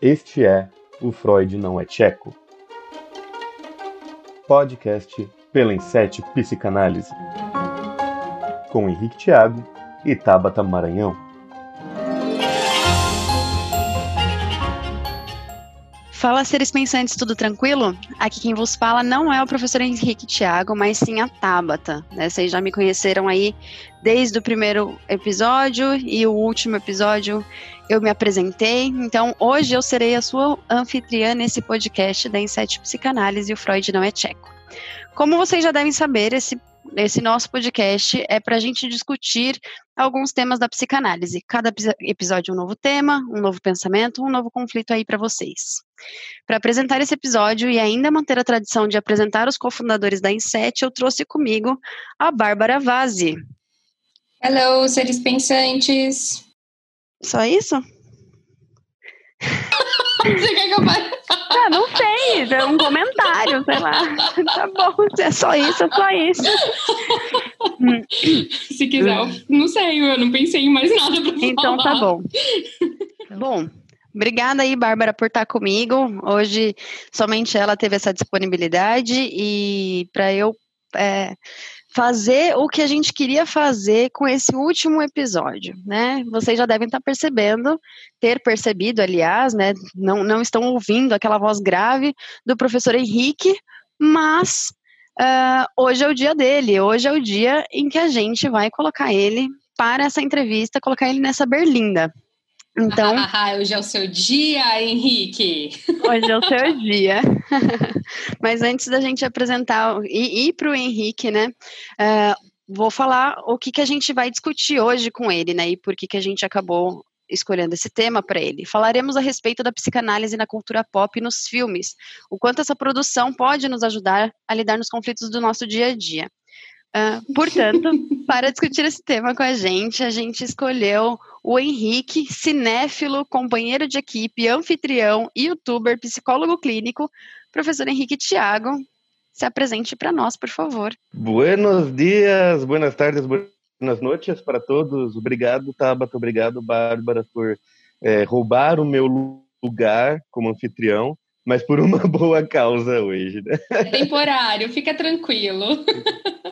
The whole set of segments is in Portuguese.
Este é O Freud Não é Tcheco. Podcast pela Insete Psicanálise. Com Henrique Thiago e Tabata Maranhão. Fala, seres pensantes, tudo tranquilo? Aqui quem vos fala não é o professor Henrique Thiago, mas sim a Tabata. Né? Vocês já me conheceram aí desde o primeiro episódio e o último episódio eu me apresentei. Então, hoje eu serei a sua anfitriã nesse podcast da Inset Psicanálise e o Freud não é tcheco. Como vocês já devem saber, esse esse nosso podcast é para a gente discutir alguns temas da psicanálise. Cada episódio é um novo tema, um novo pensamento, um novo conflito aí para vocês. Para apresentar esse episódio e ainda manter a tradição de apresentar os cofundadores da Inset, eu trouxe comigo a Bárbara Vazzi. Hello, seres pensantes. Só isso? Você quer que eu pare? Ah, não sei, é um comentário, sei lá. Tá bom, é só isso, é só isso. Se quiser, eu não sei, eu não pensei em mais nada pra Então tá falar. tá bom. Bom, Obrigada aí, Bárbara, por estar comigo. Hoje somente ela teve essa disponibilidade e para eu é, fazer o que a gente queria fazer com esse último episódio, né? Vocês já devem estar percebendo, ter percebido, aliás, né? Não, não estão ouvindo aquela voz grave do professor Henrique, mas uh, hoje é o dia dele, hoje é o dia em que a gente vai colocar ele para essa entrevista, colocar ele nessa berlinda. Então, hoje é o seu dia, Henrique. Hoje é o seu dia. Mas antes da gente apresentar e ir para o Henrique, né? Uh, vou falar o que, que a gente vai discutir hoje com ele, né? E por que, que a gente acabou escolhendo esse tema para ele. Falaremos a respeito da psicanálise na cultura pop e nos filmes, o quanto essa produção pode nos ajudar a lidar nos conflitos do nosso dia a dia. Uh, portanto, para discutir esse tema com a gente, a gente escolheu o Henrique, cinéfilo, companheiro de equipe, anfitrião, youtuber, psicólogo clínico, professor Henrique Tiago. Se apresente para nós, por favor. Buenos dias, buenas tardes, buenas noites para todos. Obrigado, Tabata, obrigado, Bárbara, por é, roubar o meu lugar como anfitrião mas por uma boa causa hoje, né? É temporário, fica tranquilo.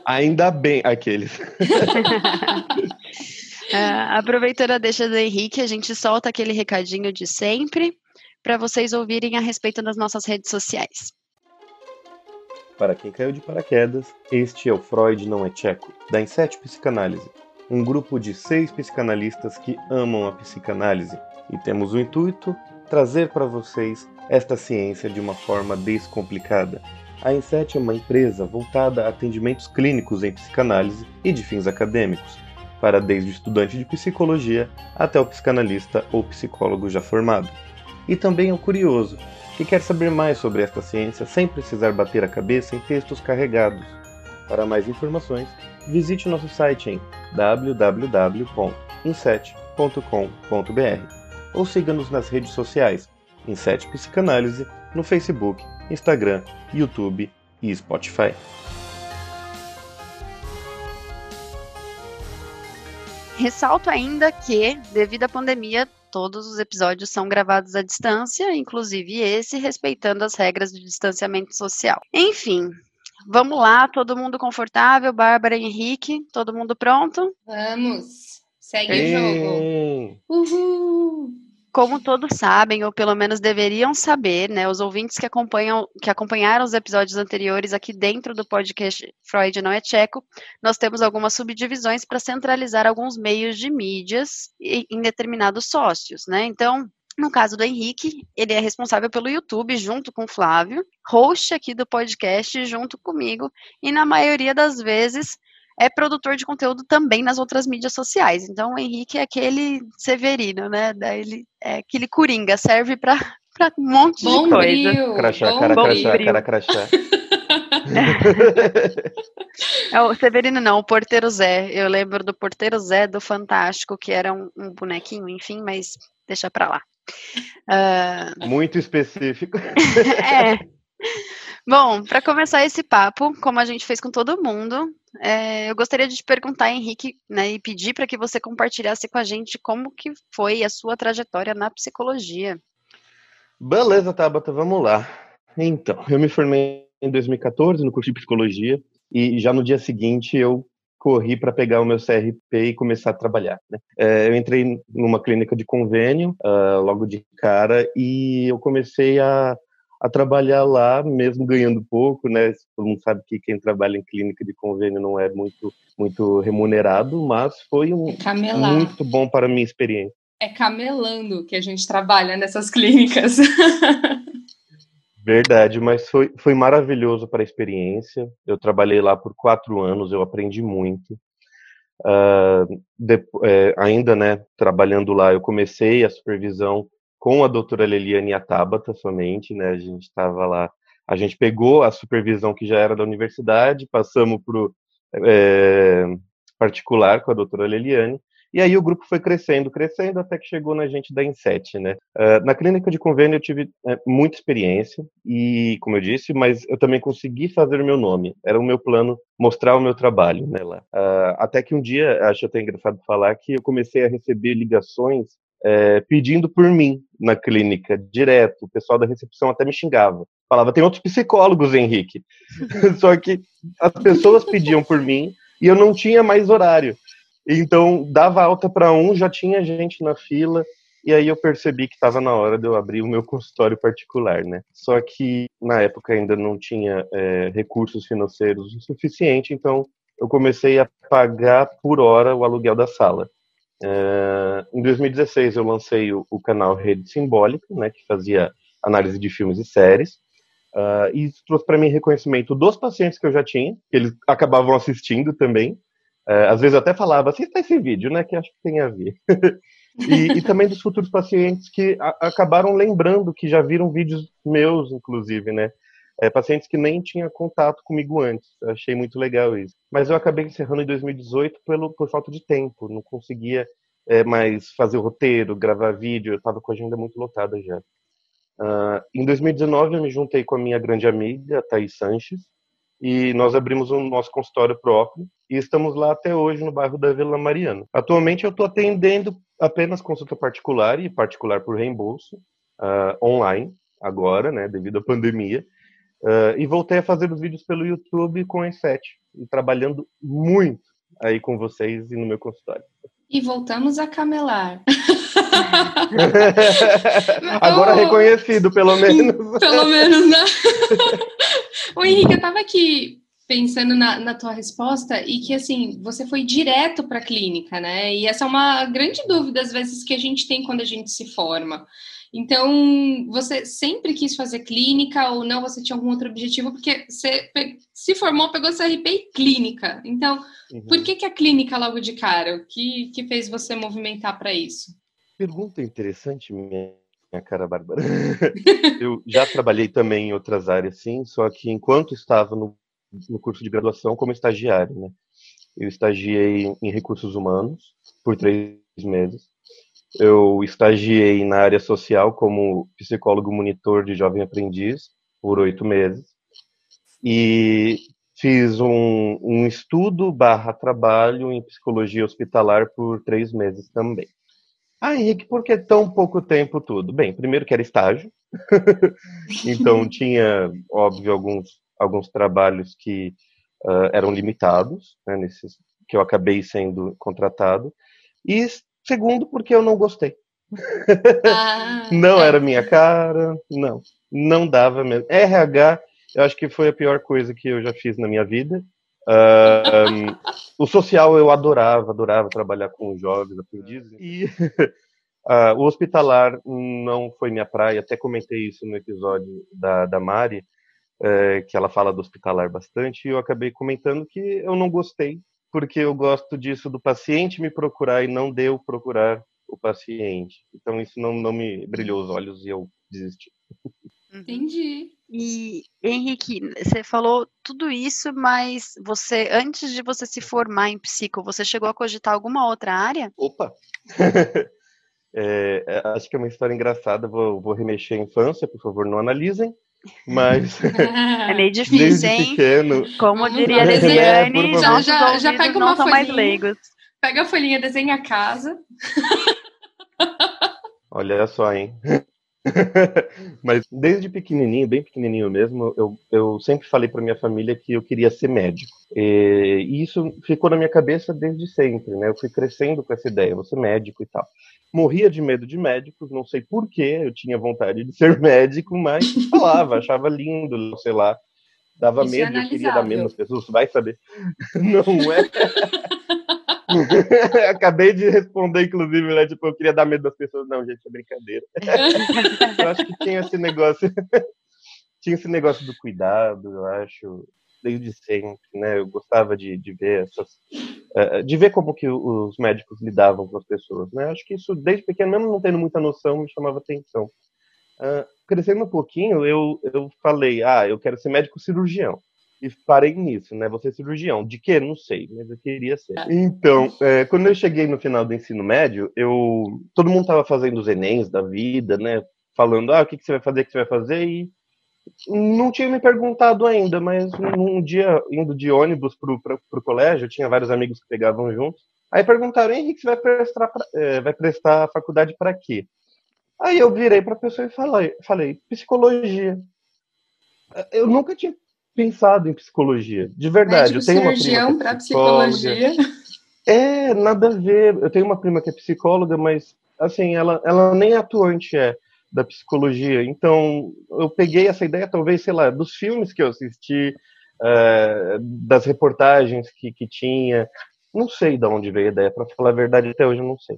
Ainda bem, aqueles. uh, aproveitando a deixa do Henrique, a gente solta aquele recadinho de sempre para vocês ouvirem a respeito das nossas redes sociais. Para quem caiu de paraquedas, este é o Freud Não é Tcheco, da Inset Psicanálise, um grupo de seis psicanalistas que amam a psicanálise e temos o intuito trazer para vocês esta ciência de uma forma descomplicada. A Inset é uma empresa voltada a atendimentos clínicos em psicanálise e de fins acadêmicos, para desde o estudante de psicologia até o psicanalista ou psicólogo já formado. E também o curioso, que quer saber mais sobre esta ciência sem precisar bater a cabeça em textos carregados. Para mais informações, visite nosso site em www.inset.com.br ou siga-nos nas redes sociais em Sete Psicanálise no Facebook, Instagram, YouTube e Spotify. Ressalto ainda que, devido à pandemia, todos os episódios são gravados à distância, inclusive esse, respeitando as regras de distanciamento social. Enfim, vamos lá, todo mundo confortável, Bárbara e Henrique, todo mundo pronto? Vamos, segue Ei. o jogo. Uhul! Como todos sabem, ou pelo menos deveriam saber, né, os ouvintes que acompanham, que acompanharam os episódios anteriores aqui dentro do podcast Freud não é Tcheco, nós temos algumas subdivisões para centralizar alguns meios de mídias em determinados sócios, né? Então, no caso do Henrique, ele é responsável pelo YouTube junto com o Flávio, host aqui do podcast junto comigo, e na maioria das vezes é produtor de conteúdo também nas outras mídias sociais. Então, o Henrique é aquele severino, né? Daí ele é aquele coringa, serve para um monte bom de coisa. Brilho, crachá, bom cara, bom crachá, brilho. cara, crachá. É o Severino não, o Porteiro Zé. Eu lembro do Porteiro Zé do Fantástico, que era um, um bonequinho, enfim, mas deixa pra lá. Uh... Muito específico. é. Bom, para começar esse papo, como a gente fez com todo mundo, é, eu gostaria de te perguntar, Henrique, né, e pedir para que você compartilhasse com a gente como que foi a sua trajetória na psicologia. Beleza, Tabata, vamos lá. Então, eu me formei em 2014 no curso de psicologia e já no dia seguinte eu corri para pegar o meu CRP e começar a trabalhar. Né? É, eu entrei numa clínica de convênio uh, logo de cara e eu comecei a, a trabalhar lá, mesmo ganhando pouco, né? Todo mundo sabe que quem trabalha em clínica de convênio não é muito muito remunerado, mas foi um é muito bom para a minha experiência. É camelando que a gente trabalha nessas clínicas. Verdade, mas foi, foi maravilhoso para a experiência. Eu trabalhei lá por quatro anos, eu aprendi muito. Uh, de, é, ainda, né, trabalhando lá, eu comecei a supervisão com a doutora Leliane e a Tabata somente, né, a gente estava lá, a gente pegou a supervisão que já era da universidade, passamos para o é, particular com a doutora Leliane, e aí o grupo foi crescendo, crescendo, até que chegou na gente da Inset, né? Uh, na clínica de convênio eu tive uh, muita experiência e, como eu disse, mas eu também consegui fazer o meu nome. Era o meu plano mostrar o meu trabalho, né, lá. Uh, até que um dia, acho até engraçado falar que eu comecei a receber ligações é, pedindo por mim na clínica, direto. O pessoal da recepção até me xingava. Falava, tem outros psicólogos, Henrique. Só que as pessoas pediam por mim e eu não tinha mais horário. Então, dava alta para um, já tinha gente na fila, e aí eu percebi que estava na hora de eu abrir o meu consultório particular, né? Só que na época ainda não tinha é, recursos financeiros o suficiente, então eu comecei a pagar por hora o aluguel da sala. Em 2016 eu lancei o, o, canal Rede Simbólica, né, que fazia análise de filmes e séries. Uh, e isso trouxe para mim reconhecimento dos pacientes que eu já tinha, que eles acabavam assistindo também, é, às vezes eu até falava, assista esse vídeo, né, que acho que tem a ver. e, e, também dos futuros pacientes que a, acabaram lembrando que já viram vídeos meus, inclusive, né? É, pacientes que nem tinham contato comigo antes. Achei muito legal isso. Mas eu acabei encerrando em 2018 pelo, por falta de tempo. Não conseguia é, mais fazer o roteiro, gravar vídeo. Eu estava com a agenda muito lotada já. Uh, em 2019 eu me juntei com a minha grande amiga, Thaís Sanches, e nós abrimos o nosso consultório próprio e estamos lá até hoje no bairro da Vila Mariana. Atualmente eu estou atendendo apenas consulta particular e particular por reembolso uh, online agora, né, devido à pandemia. Uh, e voltei a fazer os vídeos pelo YouTube com a E7 e trabalhando muito aí com vocês e no meu consultório. E voltamos a camelar. Agora oh, reconhecido, pelo menos. Pelo menos, né? o Henrique, eu estava aqui pensando na, na, tua resposta e que assim você foi direto para a clínica, né? E essa é uma grande dúvida às vezes que a gente tem quando a gente se forma. Então, você sempre quis fazer clínica ou não? Você tinha algum outro objetivo? Porque você se formou, pegou CRP e clínica. Então, uhum. por que, que a clínica logo de cara? O que, que fez você movimentar para isso? Pergunta interessante, minha, minha cara Bárbara. eu já trabalhei também em outras áreas, sim, só que enquanto estava no, no curso de graduação como estagiário, né? Eu estagiei em recursos humanos por três meses eu estagiei na área social como psicólogo monitor de jovem aprendiz por oito meses e fiz um, um estudo barra trabalho em psicologia hospitalar por três meses também. Ah, Henrique, por que tão pouco tempo tudo? Bem, primeiro que era estágio, então tinha, óbvio, alguns, alguns trabalhos que uh, eram limitados, né, nesses, que eu acabei sendo contratado, e Segundo, porque eu não gostei. Ah, não é. era minha cara, não. Não dava mesmo. RH, eu acho que foi a pior coisa que eu já fiz na minha vida. Uh, um, o social eu adorava, adorava trabalhar com jovens aprendizes. E uh, o hospitalar não foi minha praia, até comentei isso no episódio da, da Mari, uh, que ela fala do hospitalar bastante, e eu acabei comentando que eu não gostei porque eu gosto disso do paciente me procurar e não de eu procurar o paciente. Então isso não, não me brilhou os olhos e eu desisti. Uhum. Entendi. E Henrique, você falou tudo isso, mas você, antes de você se formar em psico, você chegou a cogitar alguma outra área? Opa! é, é acho que é uma história engraçada. Vou, vou remexer a infância, por favor, não analisem. Mas. É meio difícil, hein? Pequeno, Como diria a Lesiane, é, já, já, já pega uma folhinha. Pega a folhinha, desenha a casa. Olha só, hein? Mas desde pequenininho, bem pequenininho mesmo, eu, eu sempre falei para minha família que eu queria ser médico. E, e, isso ficou na minha cabeça desde sempre, né? Eu fui crescendo com essa ideia, vou ser médico e tal. Morria de medo de médicos, não sei porquê, eu tinha vontade de ser médico, mas falava, achava lindo, sei lá. Dava isso é medo, é eu queria dar medo nas pessoas, vai saber. Não é? Acabei de responder, inclusive, né? Tipo, eu queria dar medo das pessoas. Não, gente, é brincadeira. eu acho que tinha esse negócio. tinha esse negócio do cuidado, eu acho, desde sempre, né? Eu gostava de, de ver essas. Uh, de ver como que os médicos lidavam com as pessoas, né? Acho que isso, desde pequeno, mesmo não tendo muita noção, me chamava atenção. Uh, crescendo um pouquinho, eu, eu falei, ah, eu quero ser médico cirurgião e parei nisso, né? Vou ser cirurgião. De quê? Não sei, mas eu queria ser. Tá. Então, é, quando eu cheguei no final do ensino médio, eu todo mundo estava fazendo os Enems da vida, né? Falando, ah, o que, que você vai fazer, o que você vai fazer, e não tinha me perguntado ainda, mas um dia, indo de ônibus pro, pro, pro colégio, eu tinha vários amigos que pegavam juntos, aí perguntaram, Henrique, você vai prestar, pra, é, vai prestar a faculdade para quê? Aí eu virei para a pessoa e falei, falei, psicologia. Eu nunca tinha pensado em psicologia. De verdade. Médico eu tenho cirurgião uma prima para psicologia. É, nada a ver. Eu tenho uma prima que é psicóloga, mas assim, ela, ela nem atuante é da psicologia. Então, eu peguei essa ideia, talvez, sei lá, dos filmes que eu assisti, é, das reportagens que, que tinha. Não sei de onde veio a ideia, para falar a verdade, até hoje eu não sei.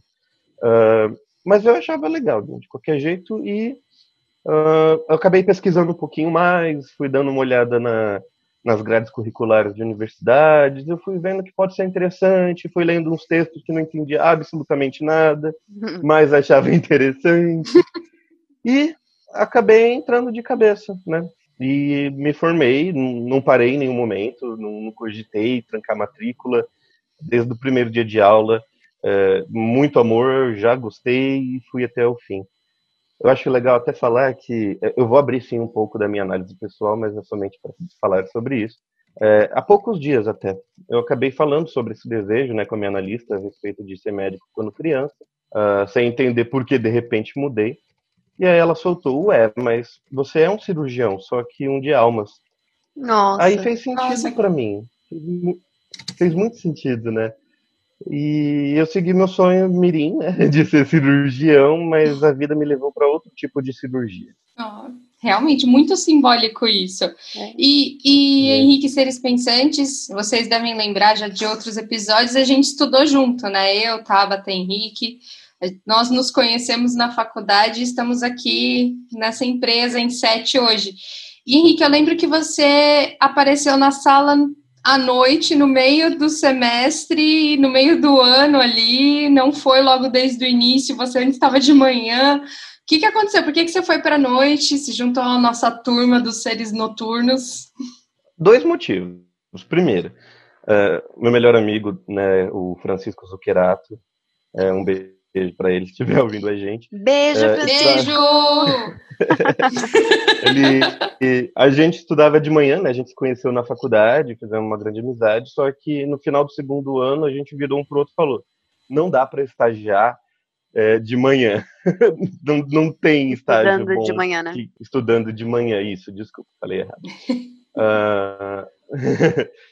Uh, mas eu achava legal, de qualquer jeito, e Uh, eu acabei pesquisando um pouquinho mais, fui dando uma olhada na, nas grades curriculares de universidades, eu fui vendo que pode ser interessante, fui lendo uns textos que não entendia absolutamente nada, mas achava interessante. e acabei entrando de cabeça, né? E me formei, não parei em nenhum momento, não, cogitei trancar matrícula desde o primeiro dia de aula. É, muito amor, já gostei e fui até o fim. Eu acho legal até falar que eu vou abrir sim um pouco da minha análise pessoal, mas é somente para falar sobre isso. É, há poucos dias até, eu acabei falando sobre esse desejo né, com a minha analista a respeito de ser médico quando criança, uh, sem entender por que de repente mudei. E aí ela soltou, ué, mas você é um cirurgião, só que um de almas. Nossa. Aí fez sentido para mim. Fez muito sentido, né? E eu segui meu sonho mirim, né, de ser cirurgião, mas a vida me levou para outro tipo de cirurgia. Oh, realmente, muito simbólico isso. É. E, e é. Henrique Seres Pensantes, vocês devem lembrar já de outros episódios, a gente estudou junto, né? Eu, Tabata, Henrique. Nós nos conhecemos na faculdade e estamos aqui nessa empresa em sete hoje. E, Henrique, eu lembro que você apareceu na sala à noite, no meio do semestre, no meio do ano ali, não foi logo desde o início, você antes estava de manhã. O que, que aconteceu? Por que, que você foi para a noite, se juntou à nossa turma dos seres noturnos? Dois motivos. Primeiro, uh, meu melhor amigo, né, o Francisco Zuccherato, é, um beijo beijo para ele se estiver ouvindo a gente. Beijo, é, beijo! ele, a gente estudava de manhã, né? A gente se conheceu na faculdade, fizemos uma grande amizade, só que no final do segundo ano a gente virou um pro outro e falou: não dá para estagiar é, de manhã. não, não tem estágio estudando bom de manhã, né? estudando de manhã, isso, desculpa, falei errado. uh,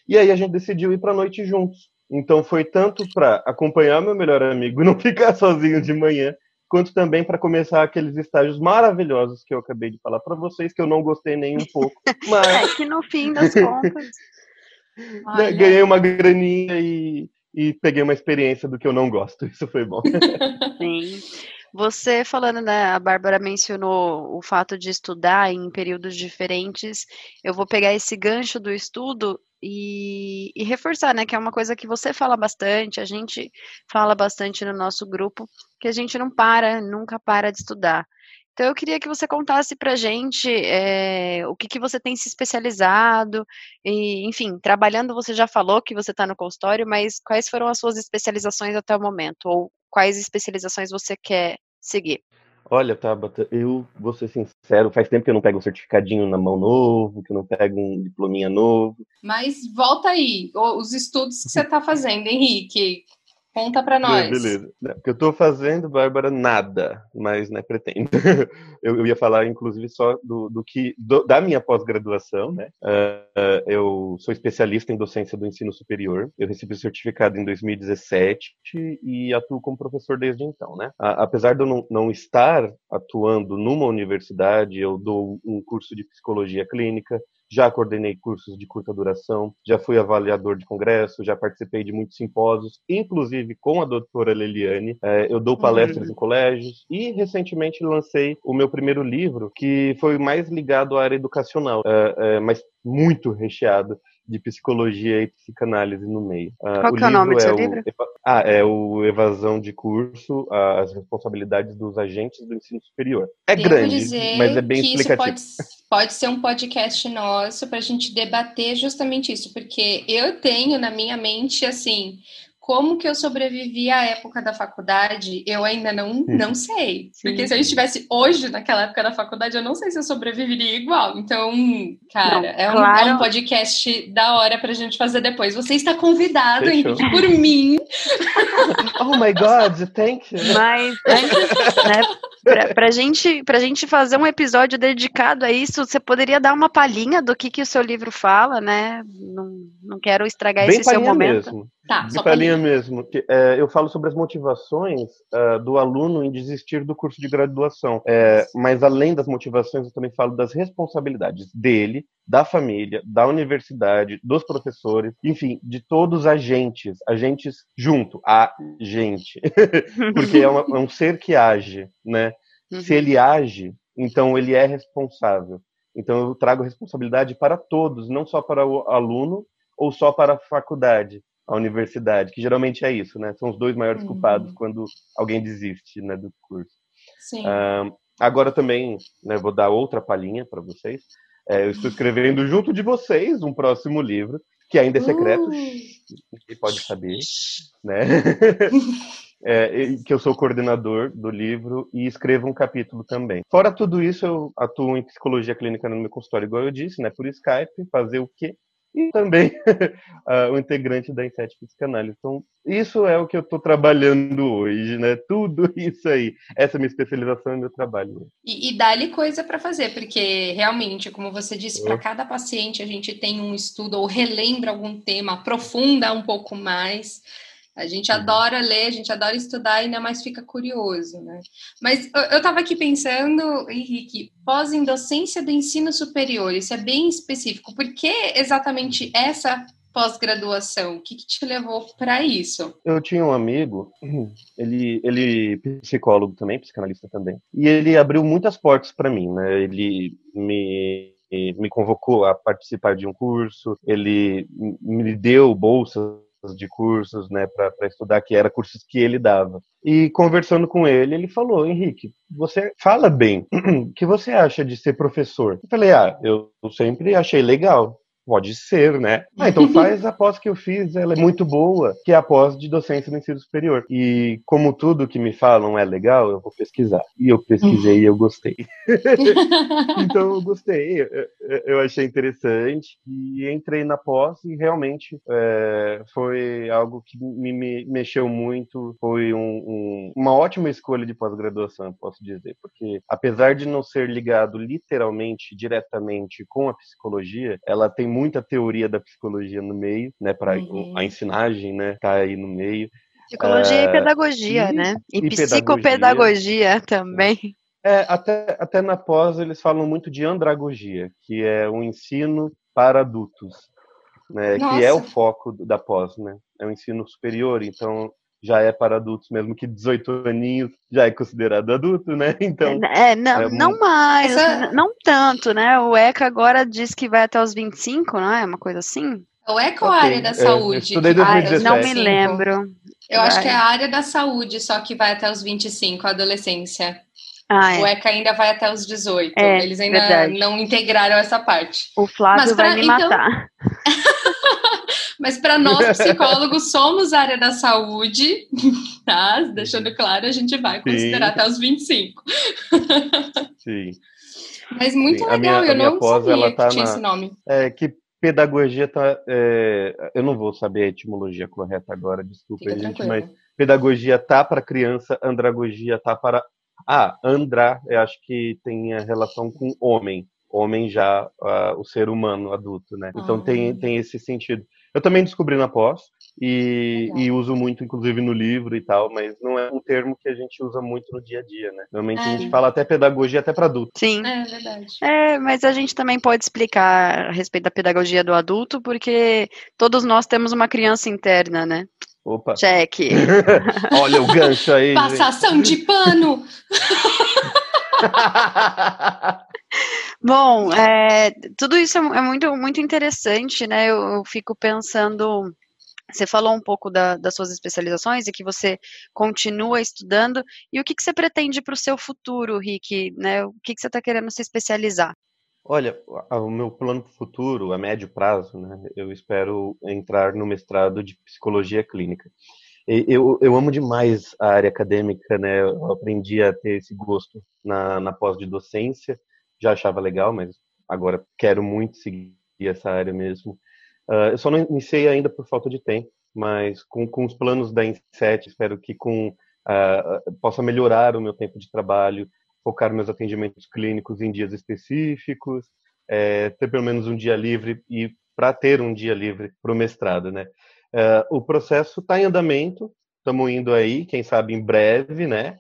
e aí a gente decidiu ir para noite juntos. Então foi tanto para acompanhar meu melhor amigo e não ficar sozinho de manhã, quanto também para começar aqueles estágios maravilhosos que eu acabei de falar para vocês, que eu não gostei nem um pouco. Mas... É que no fim das contas. Né, ganhei uma graninha e, e peguei uma experiência do que eu não gosto. Isso foi bom. Sim. Você falando, né, a Bárbara mencionou o fato de estudar em períodos diferentes. Eu vou pegar esse gancho do estudo e, e, reforçar, né, que é uma coisa que você fala bastante, a gente fala bastante no nosso grupo, que a gente não para, nunca para de estudar. Então, eu queria que você contasse para a gente é, o que, que você tem se especializado, e, enfim, trabalhando, você já falou que você está no consultório, mas quais foram as suas especializações até o momento, ou quais especializações você quer seguir? Olha, Tabata, eu vou ser sincero, faz tempo que eu não pego um certificadinho na mão novo, que eu não pego um diplominha novo. Mas volta aí, os estudos que você está fazendo, Henrique. Conta para nós. Beleza. Porque eu estou fazendo, Bárbara, nada, mas né, pretendo. eu, ia falar, inclusive, só do, do que do, da minha pós-graduação, né? Uh, eu sou especialista em docência do ensino superior. Eu recebi o certificado em 2017 e atuo como professor desde então, né? A, apesar de eu não, não estar atuando numa universidade, eu dou um curso de psicologia clínica, já coordenei cursos de curta duração, já fui avaliador de congresso, já participei de muitos simpósios, inclusive com a doutora Leliane. É, eu dou palestras uhum. em colégios e recentemente lancei o meu primeiro livro, que foi mais ligado à área educacional, é, é, mas muito recheado de psicologia e psicanálise no meio. Uh, Qual que é o nome do seu é livro? Ah, é o Evasão de Curso, as responsabilidades dos agentes do ensino superior. É Devo grande, mas é bem explicativo. Isso pode, pode ser um podcast nosso para a gente debater justamente isso, porque eu tenho na minha mente, assim, como que eu sobrevivi à época da faculdade, eu ainda não, não sei. Sim. Porque se eu estivesse hoje naquela época da faculdade, eu não sei se eu sobreviveria igual. Então, cara, não, é, um, claro. é, um, podcast da hora pra gente fazer depois. Você está convidado, Henrique, por mim. oh my God, thank you. Mas antes, né, pra, pra, gente, pra gente fazer um episódio dedicado a isso, você poderia dar uma palhinha do que, que o seu livro fala, né? Não, não quero estragar Bem esse seu momento. Mesmo. Tá, de palhinha mesmo. Que, é, eu falo sobre as motivações uh, do aluno em desistir do curso de graduação. É, mas além das motivações, eu também falo das responsabilidades dele, da família, da universidade, dos professores, enfim, de todos os agentes, agentes junto, a gente, porque é, uma, é, um ser que age, né? Uhum. Se ele age, então ele é responsável. Então eu trago responsabilidade para todos, não só para o aluno ou só para a faculdade a universidade, que geralmente é isso, né? São os dois maiores uhum. culpados quando alguém desiste né, do curso. Sim. agora também, né, vou dar outra palhinha para vocês. É, eu estou escrevendo junto de vocês um próximo livro, que ainda é secreto, uh. ninguém pode saber, né? é, que eu sou coordenador do livro e escrevo um capítulo também. Fora tudo isso, eu atuo em psicologia clínica no meu consultório, igual eu disse, né? Por Skype, fazer o quê? E também uh, o integrante da Inset Psicanálise. Então, isso é o que eu estou trabalhando hoje, né? Tudo isso aí. Essa é a minha especialização e meu trabalho. E, e dá-lhe coisa para fazer, porque realmente, como você disse, para cada paciente a gente tem um estudo ou relembra algum tema, aprofunda um pouco mais. A gente uhum. adora ler, a gente adora estudar, ainda mais fica curioso, né? Mas eu estava aqui pensando, Henrique, pós em docência do ensino superior, isso é bem específico. Por que exatamente essa pós-graduação? O que, que, te levou para isso? Eu tinha um amigo, ele, ele psicólogo também, psicanalista também, e ele abriu muitas portas para mim, né? Ele me me convocou a participar de um curso, ele me deu bolsas de cursos, né, para estudar, que era cursos que ele dava. E conversando com ele, ele falou: Henrique, você fala bem. O que você acha de ser professor? Eu falei: Ah, eu sempre achei legal. Pode ser, né? Ah, então faz a pós que eu fiz, ela é muito boa, que é a pós de docência no ensino superior. E como tudo que me falam é legal, eu vou pesquisar. E eu pesquisei e eu gostei. então eu gostei, eu achei interessante e entrei na pós e realmente é, foi algo que me, me, mexeu muito, foi um, um, uma ótima escolha de pós-graduação, posso dizer, porque apesar de não ser ligado literalmente, diretamente com a psicologia, ela tem muita teoria da psicologia no meio, né? Para uhum. a ensinagem, né? Tá aí no meio. Psicologia e pedagogia, e, né? E, e psicopedagogia também. É, até, até na pós eles falam muito de andragogia, que é o ensino para adultos, né? Que é o foco da pós, né? É o ensino superior, então já é para adultos, mesmo que 18 aninhos já é considerado adulto, né? Então. É, não, é não mais, Essa... não tanto, né? O ECA agora diz que vai até os 25, não é? Uma coisa assim? O ECA ou a área da é, saúde? É, 2017. não me lembro. Eu vai. acho que é a área da saúde, só que vai até os 25, a adolescência. Ah, é. O ECA ainda vai até os 18. É, Eles ainda verdade. não integraram essa parte. O Flávio pra, vai me então... matar. Mas para nós, psicólogos, somos área da saúde, tá? Deixando claro, a gente vai considerar Sim. até os 25. Sim. Mas muito Sim. legal, minha, eu não pós, sabia que tá tinha na, esse nome. É, que pedagogia tá. É, eu não vou saber a etimologia correta agora, desculpa, Fica gente, tranquilo. mas pedagogia tá para criança, andragogia tá para. Ah, andrar, eu acho que tem a relação com homem. Homem já, uh, o ser humano adulto, né? Então tem, ah. tem esse sentido. Eu também descobri na pós e, e, uso muito, inclusive, no livro e tal, mas não é um termo que a gente usa muito no dia a dia, né? Normalmente é. a gente fala até pedagogia até para adulto. Sim. É verdade. É, mas a gente também pode explicar a respeito da pedagogia do adulto, porque todos nós temos uma criança interna, né? Opa. Cheque. Olha o gancho aí. Passação gente. de pano. Bom, é, tudo isso é, é muito, muito interessante, né? Eu, eu fico pensando. Você falou um pouco da, das suas especializações e que você continua estudando. E o que, que você pretende para o seu futuro, Rick? Né? O que, que você está querendo se especializar? Olha, o meu plano para o futuro, a médio prazo, né, eu espero entrar no mestrado de psicologia clínica. Eu, eu amo demais a área acadêmica, né? Eu aprendi a ter esse gosto na, na pós de docência já achava legal, mas agora quero muito seguir essa área mesmo. Uh, eu só não iniciei ainda por falta de tempo, mas com, com os planos da Inset, espero que com uh, possa melhorar o meu tempo de trabalho, focar meus atendimentos clínicos em dias específicos, é, ter pelo menos um dia livre e para ter um dia livre para o mestrado, né? Uh, o processo está em andamento, estamos indo aí, quem sabe em breve, né?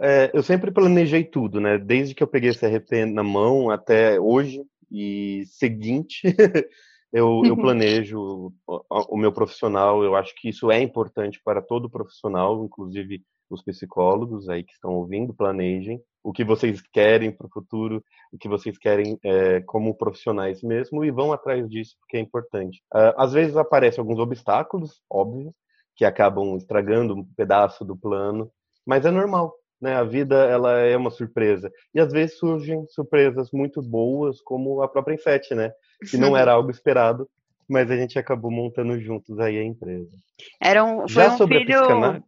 É, eu sempre planejei tudo, né? Desde que eu peguei esse RP na mão até hoje e seguinte, eu, eu, planejo o, o, meu profissional. Eu acho que isso é importante para todo profissional, inclusive os psicólogos aí que estão ouvindo, planejem o que vocês querem para o futuro, o que vocês querem é, como profissionais mesmo e vão atrás disso porque é importante. Uh, às vezes aparecem alguns obstáculos, óbvio, que acabam estragando um pedaço do plano, mas é normal né? A vida ela é uma surpresa e às vezes surgem surpresas muito boas, como a própria Infete, né? Que não era algo esperado, mas a gente acabou montando juntos aí a empresa. Era um, Já um sobre filho... a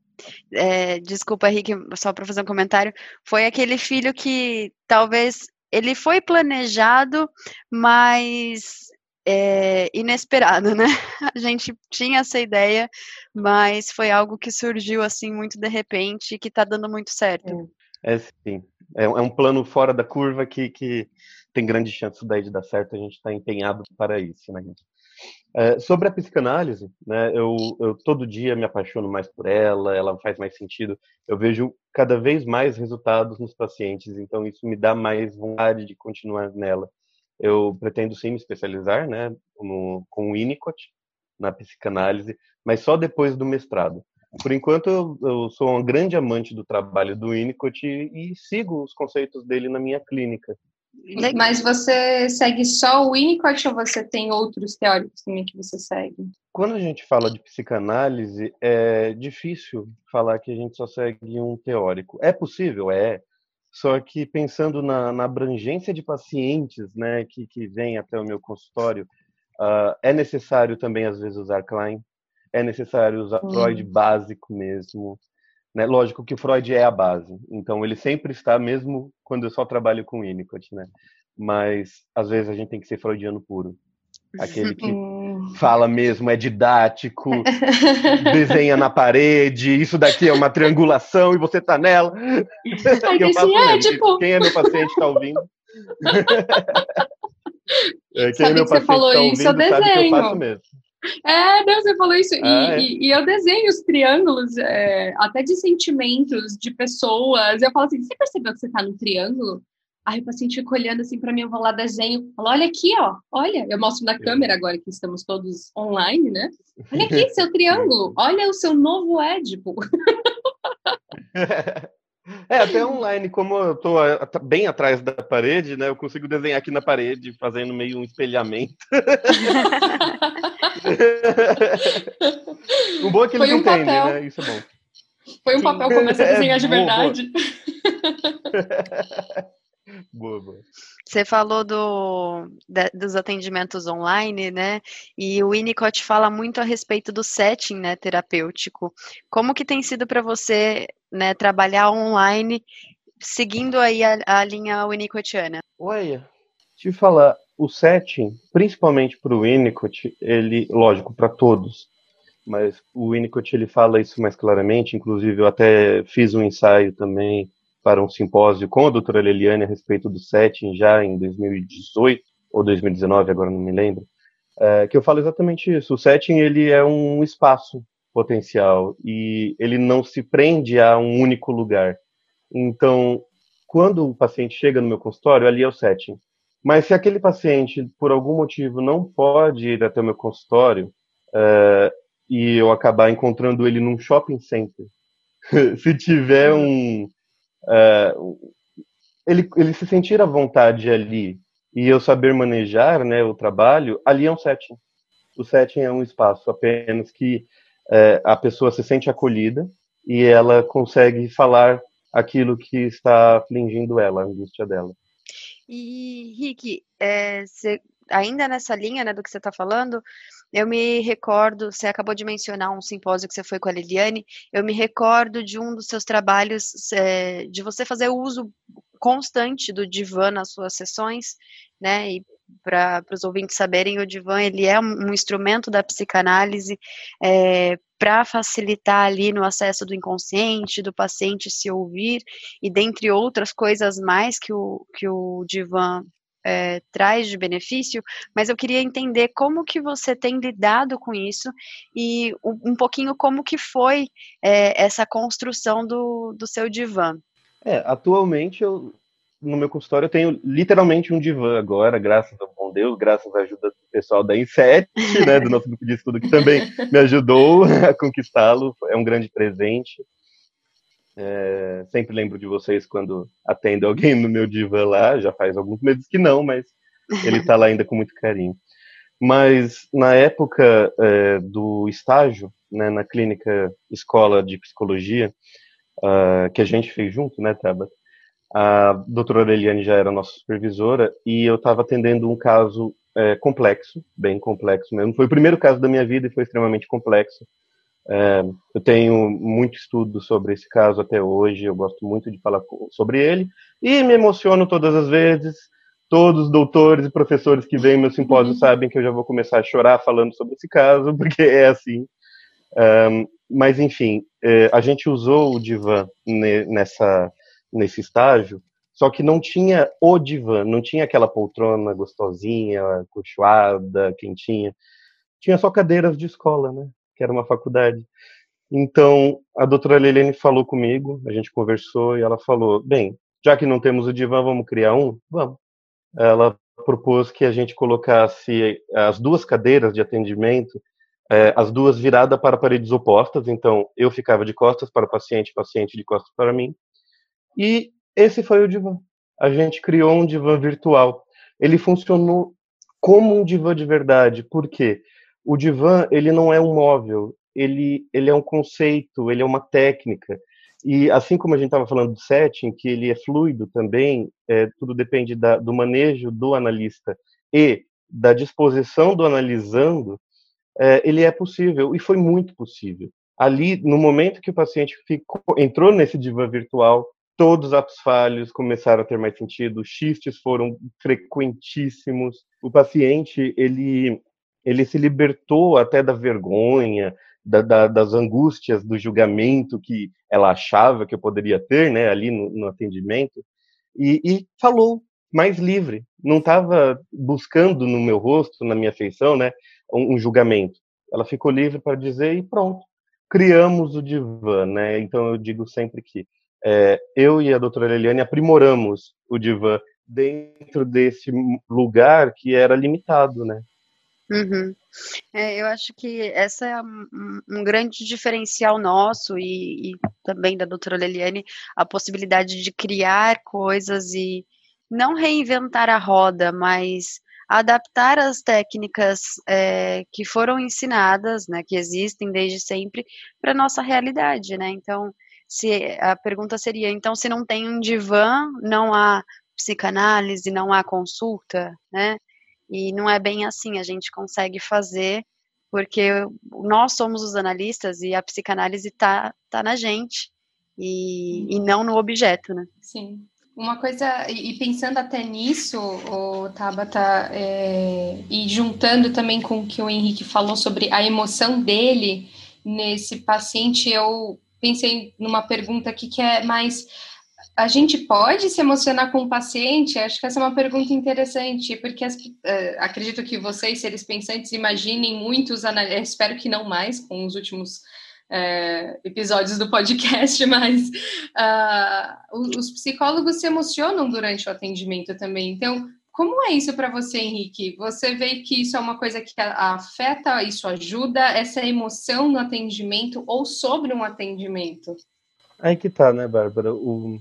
é, desculpa, Henrique, só para fazer um comentário. Foi aquele filho que talvez ele foi planejado, mas é, inesperado, né? A gente tinha essa ideia, mas foi algo que surgiu assim muito de repente e que está dando muito certo. É, é sim. É, é, um plano fora da curva que, que tem grande chance daí de dar certo. A gente está empenhado para isso, né, gente? É, sobre a psicanálise, né, eu, eu, todo dia me apaixono mais por ela, ela faz mais sentido. Eu vejo cada vez mais resultados nos pacientes, então isso me dá mais vontade de continuar nela. Eu pretendo sim me especializar, né, no, com o Winnicott, na psicanálise, mas só depois do mestrado. Por enquanto, eu, eu sou um grande amante do trabalho do Winnicott e, e sigo os conceitos dele na minha clínica. Mas você segue só o Winnicott ou você tem outros teóricos também que você segue? Quando a gente fala de psicanálise, é difícil falar que a gente só segue um teórico. É possível? É. Só que pensando na, na abrangência de pacientes né, que, que vêm até o meu consultório, uh, é necessário também, às vezes, usar Klein, é necessário usar. Freud básico mesmo. Né? Lógico que Freud é a base, então ele sempre está, mesmo quando eu só trabalho com Winnicott, né? Mas, às vezes, a gente tem que ser freudiano puro. Aquele que fala mesmo, é didático, desenha na parede, isso daqui é uma triangulação e você tá nela. Ai, eu faço é, tipo... Quem é meu paciente tá ouvindo? é, quem sabe é meu que paciente você falou tá isso, ouvindo, eu desenho. eu faço mesmo. É, não, você falou isso. Ah, e, é. e, e, eu desenho os triângulos, é, até de sentimentos, de pessoas. Eu falo assim: você percebeu que você tá no triângulo? Aí o paciente fica olhando assim para mim, eu vou lá, desenho. Falo, olha aqui, ó, olha. Eu mostro na câmera agora que estamos todos online, né? Olha aqui, seu triângulo. Olha o seu novo Édipo. É, até online, como eu tô bem atrás da parede, né? Eu consigo desenhar aqui na parede, fazendo meio um espelhamento. o bom é que eles um entendem, papel. né? Isso é bom. Foi um papel começar a desenhar é, de verdade. Boa, boa. Você falou do, de, dos atendimentos online, né? E o Winnicott fala muito a respeito do setting, né, terapêutico. Como que tem sido para você, né, trabalhar online, seguindo aí a, a linha Winnicottiana? Olha, te falar, o setting, principalmente para o Winnicott, ele, lógico, para todos, mas o Winnicott ele fala isso mais claramente, inclusive eu até fiz um ensaio também para um simpósio com a doutora Leliane a respeito do setting já em 2018 ou 2019, agora não me lembro, é, que eu falo exatamente isso. O setting ele é um espaço potencial e ele não se prende a um único lugar. Então, quando o paciente chega no meu consultório, ali é o setting. Mas se aquele paciente, por algum motivo, não pode ir até o meu consultório é, e eu acabar encontrando ele num shopping center, se tiver um. É, ele, ele se sentir à vontade ali e eu saber manejar né, o trabalho, ali é um setting. O setting é um espaço apenas que é, a pessoa se sente acolhida e ela consegue falar aquilo que está afligindo ela, a angústia dela. E, Rick, é, cê, ainda nessa linha né, do que você está falando, eu me recordo, você acabou de mencionar um simpósio que você foi com a Liliane, eu me recordo de um dos seus trabalhos, é, de você fazer uso constante do divã nas suas sessões, né, e para os ouvintes saberem, o divã ele é um, um instrumento da psicanálise é, para facilitar ali no acesso do inconsciente, do paciente se ouvir, e dentre outras coisas mais que o, que o divã é, traz de benefício, mas eu queria entender como que você tem lidado com isso e um, pouquinho como que foi é, essa construção do, do seu divã. É, atualmente eu no meu consultório eu tenho literalmente um divã agora, graças ao bom Deus, graças à ajuda do pessoal da Inset, né, do nosso grupo de estudo, que também me ajudou a conquistá-lo. É um grande presente. É, sempre lembro de vocês quando atendo alguém no meu divã lá, já faz alguns meses que não, mas ele está lá ainda com muito carinho. Mas na época é, do estágio, né, na clínica escola de psicologia, uh, que a gente fez junto, né, Tabata? A doutora Aureliane já era nossa supervisora e eu estava atendendo um caso é, complexo, bem complexo mesmo. Foi o primeiro caso da minha vida e foi extremamente complexo. É, eu tenho muito estudo sobre esse caso até hoje, eu gosto muito de falar sobre ele e me emociono todas as vezes. Todos os doutores e professores que vêm meu simpósio uhum. sabem que eu já vou começar a chorar falando sobre esse caso, porque é assim. Um, mas, enfim, é, a gente usou o divã nessa nesse estágio, só que não tinha o divã, não tinha aquela poltrona gostosinha, cochoada, quentinha. Tinha só cadeiras de escola, né? Que era uma faculdade. Então, a doutora Lelene falou comigo, a gente conversou e ela falou: bem, já que não temos o divã, vamos criar um? Vamos. Ela propôs que a gente colocasse as duas cadeiras de atendimento, eh, as duas viradas para paredes opostas. Então, eu ficava de costas para o paciente, paciente de costas para mim. E esse foi o divã. A gente criou um divã virtual. Ele funcionou como um divã de verdade. Por quê? O divã, ele não é um móvel, ele, ele é um conceito, ele é uma técnica. E assim como a gente estava falando do setting, que ele é fluido também, é, tudo depende da, do manejo do analista e da disposição do analisando, é, ele é possível, e foi muito possível. Ali, no momento que o paciente ficou, entrou nesse divã virtual, todos os atos falhos começaram a ter mais sentido, shifts foram frequentíssimos. O paciente, ele, ele se libertou até da vergonha, da, da, das angústias do julgamento que ela achava que eu poderia ter, né, ali no, no atendimento, e, e, falou mais livre. Não estava buscando no meu rosto, na minha feição, né, um, um julgamento. Ela ficou livre para dizer e pronto. Criamos o divã, né? Então eu digo sempre que é, eu e a doutora Eliane aprimoramos o divã dentro desse lugar que era limitado, né? Uhum. É, eu acho que essa é um, um grande diferencial nosso e, e, também da doutora Leliane, a possibilidade de criar coisas e não reinventar a roda, mas adaptar as técnicas é, que foram ensinadas, né, que existem desde sempre, para nossa realidade, né? Então, se a pergunta seria, então, se não tem um divã, não há psicanálise, não há consulta, né? E não é bem assim, a gente consegue fazer porque nós somos os analistas e a psicanálise tá, tá na gente e, e uhum. não no objeto, né? Sim. Uma coisa, e pensando até nisso, o Tabata, é, e juntando também com o que o Henrique falou sobre a emoção dele nesse paciente, eu pensei numa pergunta aqui que é mais a gente pode se emocionar com o paciente? Acho que essa é uma pergunta interessante, porque as, uh, acredito que vocês, seres pensantes, imaginem muitos, espero que não mais, com os últimos uh, episódios do podcast, mas uh, os psicólogos se emocionam durante o atendimento também. Então, como é isso para você, Henrique? Você vê que isso é uma coisa que afeta, isso ajuda, essa emoção no atendimento ou sobre um atendimento? Aí que tá, né, Bárbara? O,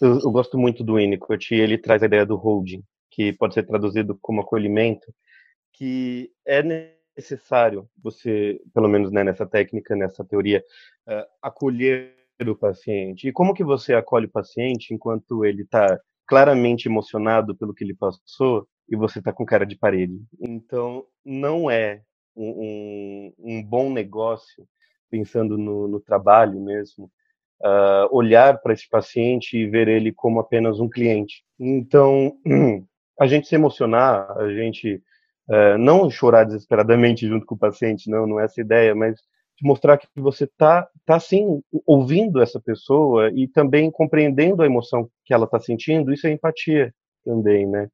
eu, eu, gosto muito do Winnicott e ele traz a ideia do holding, que pode ser traduzido como acolhimento, que é necessário você, pelo menos né, nessa técnica, nessa teoria, uh, acolher o paciente. E como que você acolhe o paciente enquanto ele está claramente emocionado pelo que ele passou e você está com cara de parede? Então, não é um, um, um bom negócio, pensando no, no trabalho mesmo, uh, olhar para esse paciente e ver ele como apenas um cliente. Então, a gente se emocionar, a gente uh, não chorar desesperadamente junto com o paciente, não, não é essa ideia, mas mostrar que você está tá sim ouvindo essa pessoa e também compreendendo a emoção que ela está sentindo, isso é empatia também, né?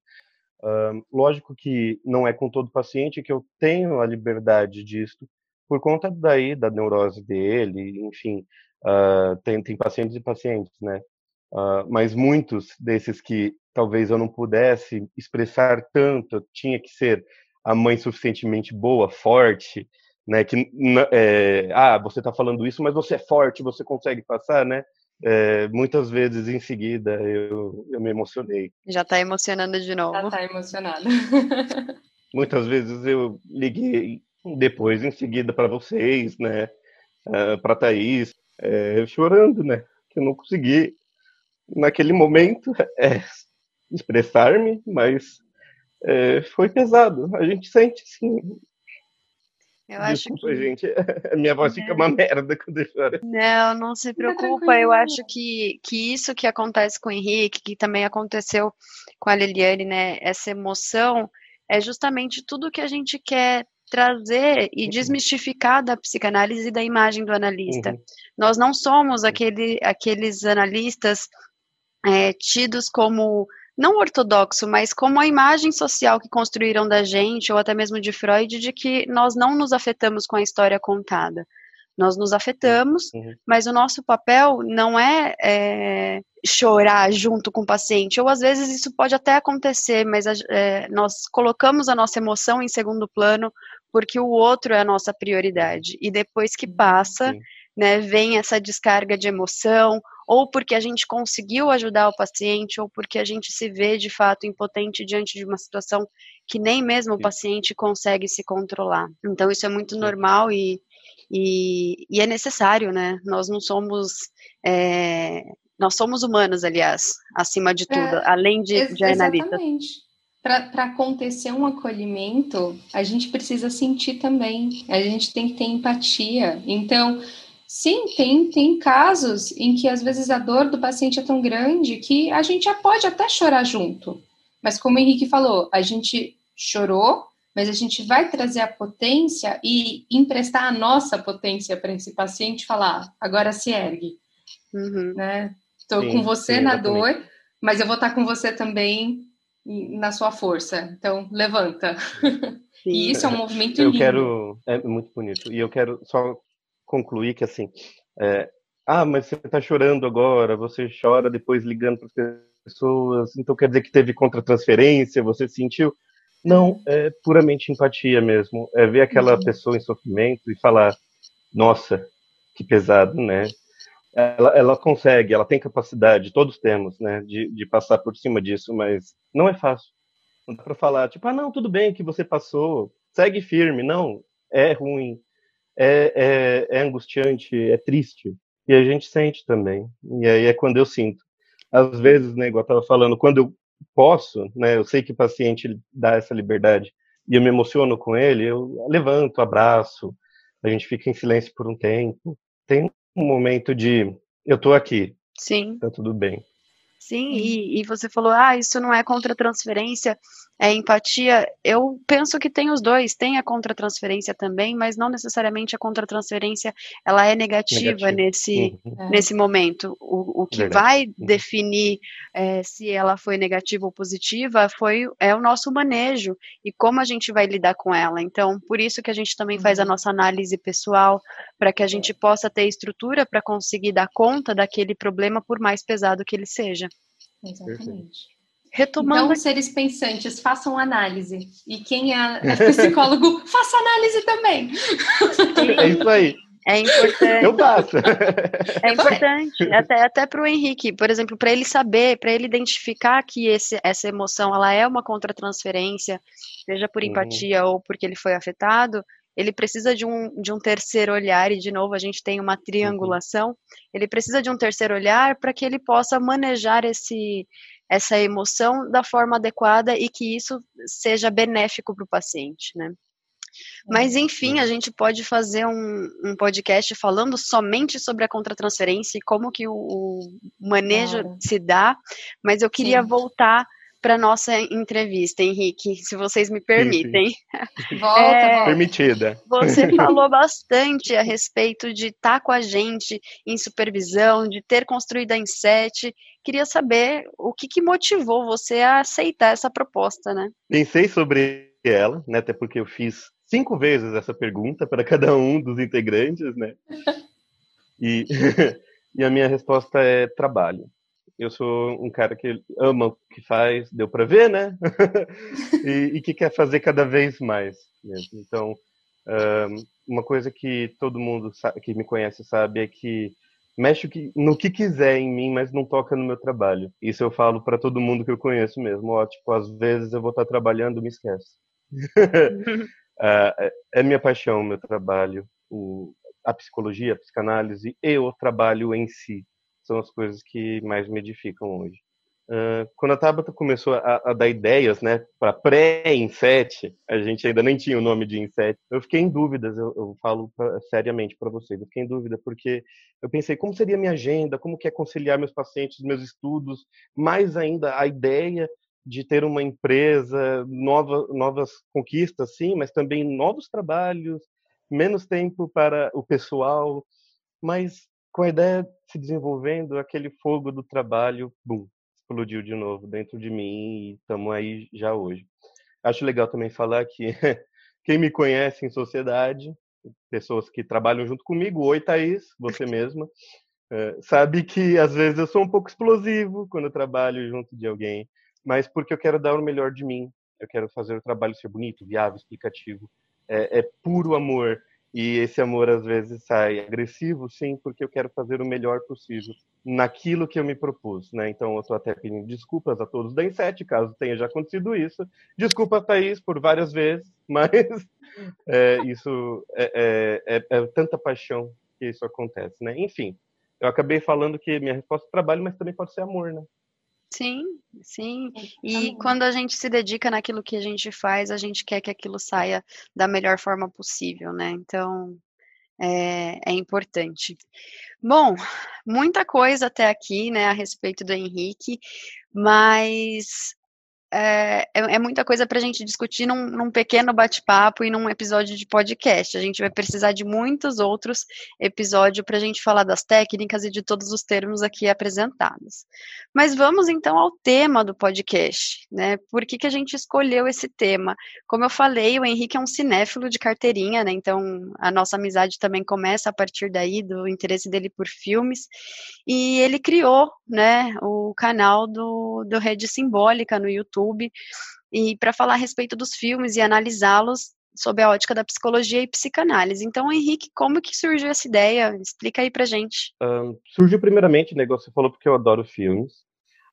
Uh, lógico que não é com todo paciente que eu tenho a liberdade disso, por conta daí da neurose dele, enfim, Uh, tem, tem pacientes e pacientes, né? Uh, mas muitos desses que talvez eu não pudesse expressar tanto, tinha que ser a mãe suficientemente boa, forte, né? Que é, ah, você está falando isso, mas você é forte, você consegue passar, né? É, muitas vezes em seguida eu, eu me emocionei. Já está emocionando de novo. Já está emocionado. muitas vezes eu liguei depois, em seguida, para vocês, né? Uh, para Thaís, é, chorando, né? Que eu não consegui, naquele momento, é, expressar-me, mas é, foi pesado. A gente sente, sim. Eu Desculpa, acho que... gente. A minha voz fica uma merda quando eu choro. Não, não se preocupa. Eu acho que, que isso que acontece com o Henrique, que também aconteceu com a Liliane, né? Essa emoção é justamente tudo que a gente quer trazer e uhum. desmistificar da psicanálise e da imagem do analista. Uhum. Nós não somos aquele, aqueles analistas é, tidos como não ortodoxo, mas como a imagem social que construíram da gente, ou até mesmo de Freud, de que nós não nos afetamos com a história contada. Nós nos afetamos, uhum. mas o nosso papel não é, é, chorar junto com o paciente, ou às vezes isso pode até acontecer, mas é, nós colocamos a nossa emoção em segundo plano porque o outro é a nossa prioridade. E depois que passa, né, vem essa descarga de emoção, ou porque a gente conseguiu ajudar o paciente, ou porque a gente se vê de fato impotente diante de uma situação que nem mesmo o paciente consegue se controlar. Então isso é muito normal e, e, e é necessário, né? Nós não somos é, nós somos humanos, aliás, acima de tudo, é, além de, de analistas. Exatamente para acontecer um acolhimento, a gente precisa sentir também, a gente tem que ter empatia. Então, sim, tem, tem casos em que às vezes a dor do paciente é tão grande que a gente já pode até chorar junto. Mas como o Henrique falou, a gente chorou, mas a gente vai trazer a potência e emprestar a nossa potência para esse paciente falar, agora se ergue. Uhum. Né? Estou com você sim, na dor, mas eu vou estar com você também na sua força. Então, levanta. Sim, e isso é um movimento eu lindo. quero é muito bonito. E eu quero só concluir que assim, é, ah, mas você está chorando agora, você chora depois ligando para as pessoas, então quer dizer que teve contratransferência, você sentiu? Não, é puramente empatia mesmo. É ver aquela uhum. pessoa em sofrimento e falar, nossa, que pesado, né? Ela, ela consegue, ela tem capacidade, todos temos, né, de, de passar por cima disso, mas não é fácil. Não dá para falar, tipo, ah, não, tudo bem que você passou, segue firme. Não, é ruim, é, é, é angustiante, é triste. E a gente sente também. E aí é quando eu sinto. Às vezes, né, igual eu estava falando, quando eu posso, né, eu sei que o paciente dá essa liberdade e eu me emociono com ele, eu levanto, abraço, a gente fica em silêncio por um tempo. Tem um momento de eu tô aqui. Sim. Tá tudo bem. Sim, e, e, você falou, ah, isso não é contra transferência, é empatia. Eu penso que tem os dois, tem a contra transferência também, mas não necessariamente a contra transferência ela é negativa nesse, uhum. nesse momento. O, o que Verdade. vai uhum. definir é, se ela foi negativa ou positiva foi é o nosso manejo e como a gente vai lidar com ela. Então, por isso que a gente também faz a uhum. nossa análise pessoal, para que a gente possa ter estrutura para conseguir dar conta daquele problema, por mais pesado que ele seja. Exatamente. Retomando. Então, seres pensantes, façam análise. E quem é, é psicólogo, faça análise também. É isso aí. É importante. Eu faço. É importante, até, até para o Henrique, por exemplo, para ele saber, para ele identificar que esse, essa emoção ela é uma contratransferência, seja por uhum. empatia uhum. ou porque ele foi afetado, ele precisa de um, de um terceiro olhar, e de novo a gente tem uma triangulação, uhum. ele precisa de um terceiro olhar para que ele possa manejar esse, essa emoção da forma adequada e que isso seja benéfico para o paciente, né? Mas, enfim, a gente pode fazer um, um, podcast falando somente sobre a contratransferência e como que o, o manejo claro. se dá, mas eu queria Sim. voltar para nossa entrevista, Henrique, se vocês me permitem. Volta, é, volta. Permitida. Você falou bastante a respeito de estar tá com a gente em supervisão, de ter construído a Inset. Queria saber o que, que motivou você a aceitar essa proposta, né? Pensei sobre ela, né? Até porque eu fiz cinco vezes essa pergunta para cada um dos integrantes, né? E, e a minha resposta é trabalho eu sou um cara que ama o que faz, deu para ver, né? e, e, que quer fazer cada vez mais. Mesmo. Então, uma coisa que todo mundo que me conhece sabe é que mexe no que quiser em mim, mas não toca no meu trabalho. Isso eu falo para todo mundo que eu conheço mesmo. Ó, tipo, às vezes eu vou estar trabalhando, me esquece. uh, é minha paixão, meu trabalho, a psicologia, a psicanálise e o trabalho em si são as coisas que mais me edificam hoje. Uh, quando a Tabata começou a, a dar ideias, né, para pré-Inset, a gente ainda nem tinha o nome de Inset, eu fiquei em dúvidas, eu, eu falo pra, seriamente para vocês, eu fiquei em dúvida porque eu pensei como seria minha agenda, como que é conciliar meus pacientes, meus estudos, mais ainda a ideia de ter uma empresa, nova, novas conquistas, sim, mas também novos trabalhos, menos tempo para o pessoal, mas com a ideia se desenvolvendo, aquele fogo do trabalho, bum, explodiu de novo dentro de mim e estamos aí já hoje. Acho legal também falar que quem me conhece em sociedade, pessoas que trabalham junto comigo, oi Thaís, você mesma, é, sabe que às vezes eu sou um pouco explosivo quando eu trabalho junto de alguém, mas porque eu quero dar o melhor de mim, eu quero fazer o trabalho ser bonito, viável, explicativo, é, é puro amor, e esse amor às vezes sai agressivo, sim, porque eu quero fazer o melhor possível naquilo que eu me propus, né? Então eu estou até pedindo desculpas a todos da Inset, caso tenha já acontecido isso. Desculpa, Thaís, por várias vezes, mas é, isso é, é, é, é, tanta paixão que isso acontece, né? Enfim, eu acabei falando que minha resposta é trabalho, mas também pode ser amor, né? Sim, sim. E quando a gente se dedica naquilo que a gente faz, a gente quer que aquilo saia da melhor forma possível, né? Então, é, é, importante. Bom, muita coisa até aqui, né, a respeito do Henrique, mas é, é, é, muita coisa para a gente discutir num, num pequeno bate-papo e num episódio de podcast. A gente vai precisar de muitos outros episódios para a gente falar das técnicas e de todos os termos aqui apresentados. Mas vamos então ao tema do podcast, né? Por que, que a gente escolheu esse tema? Como eu falei, o Henrique é um cinéfilo de carteirinha, né? Então a nossa amizade também começa a partir daí, do interesse dele por filmes. E ele criou, né, o canal do, do Rede Simbólica no YouTube YouTube, e para falar a respeito dos filmes e analisá-los sob a ótica da psicologia e psicanálise. Então, Henrique, como que surgiu essa ideia? Explica aí pra gente. Um, surgiu primeiramente, né, você falou porque eu adoro filmes.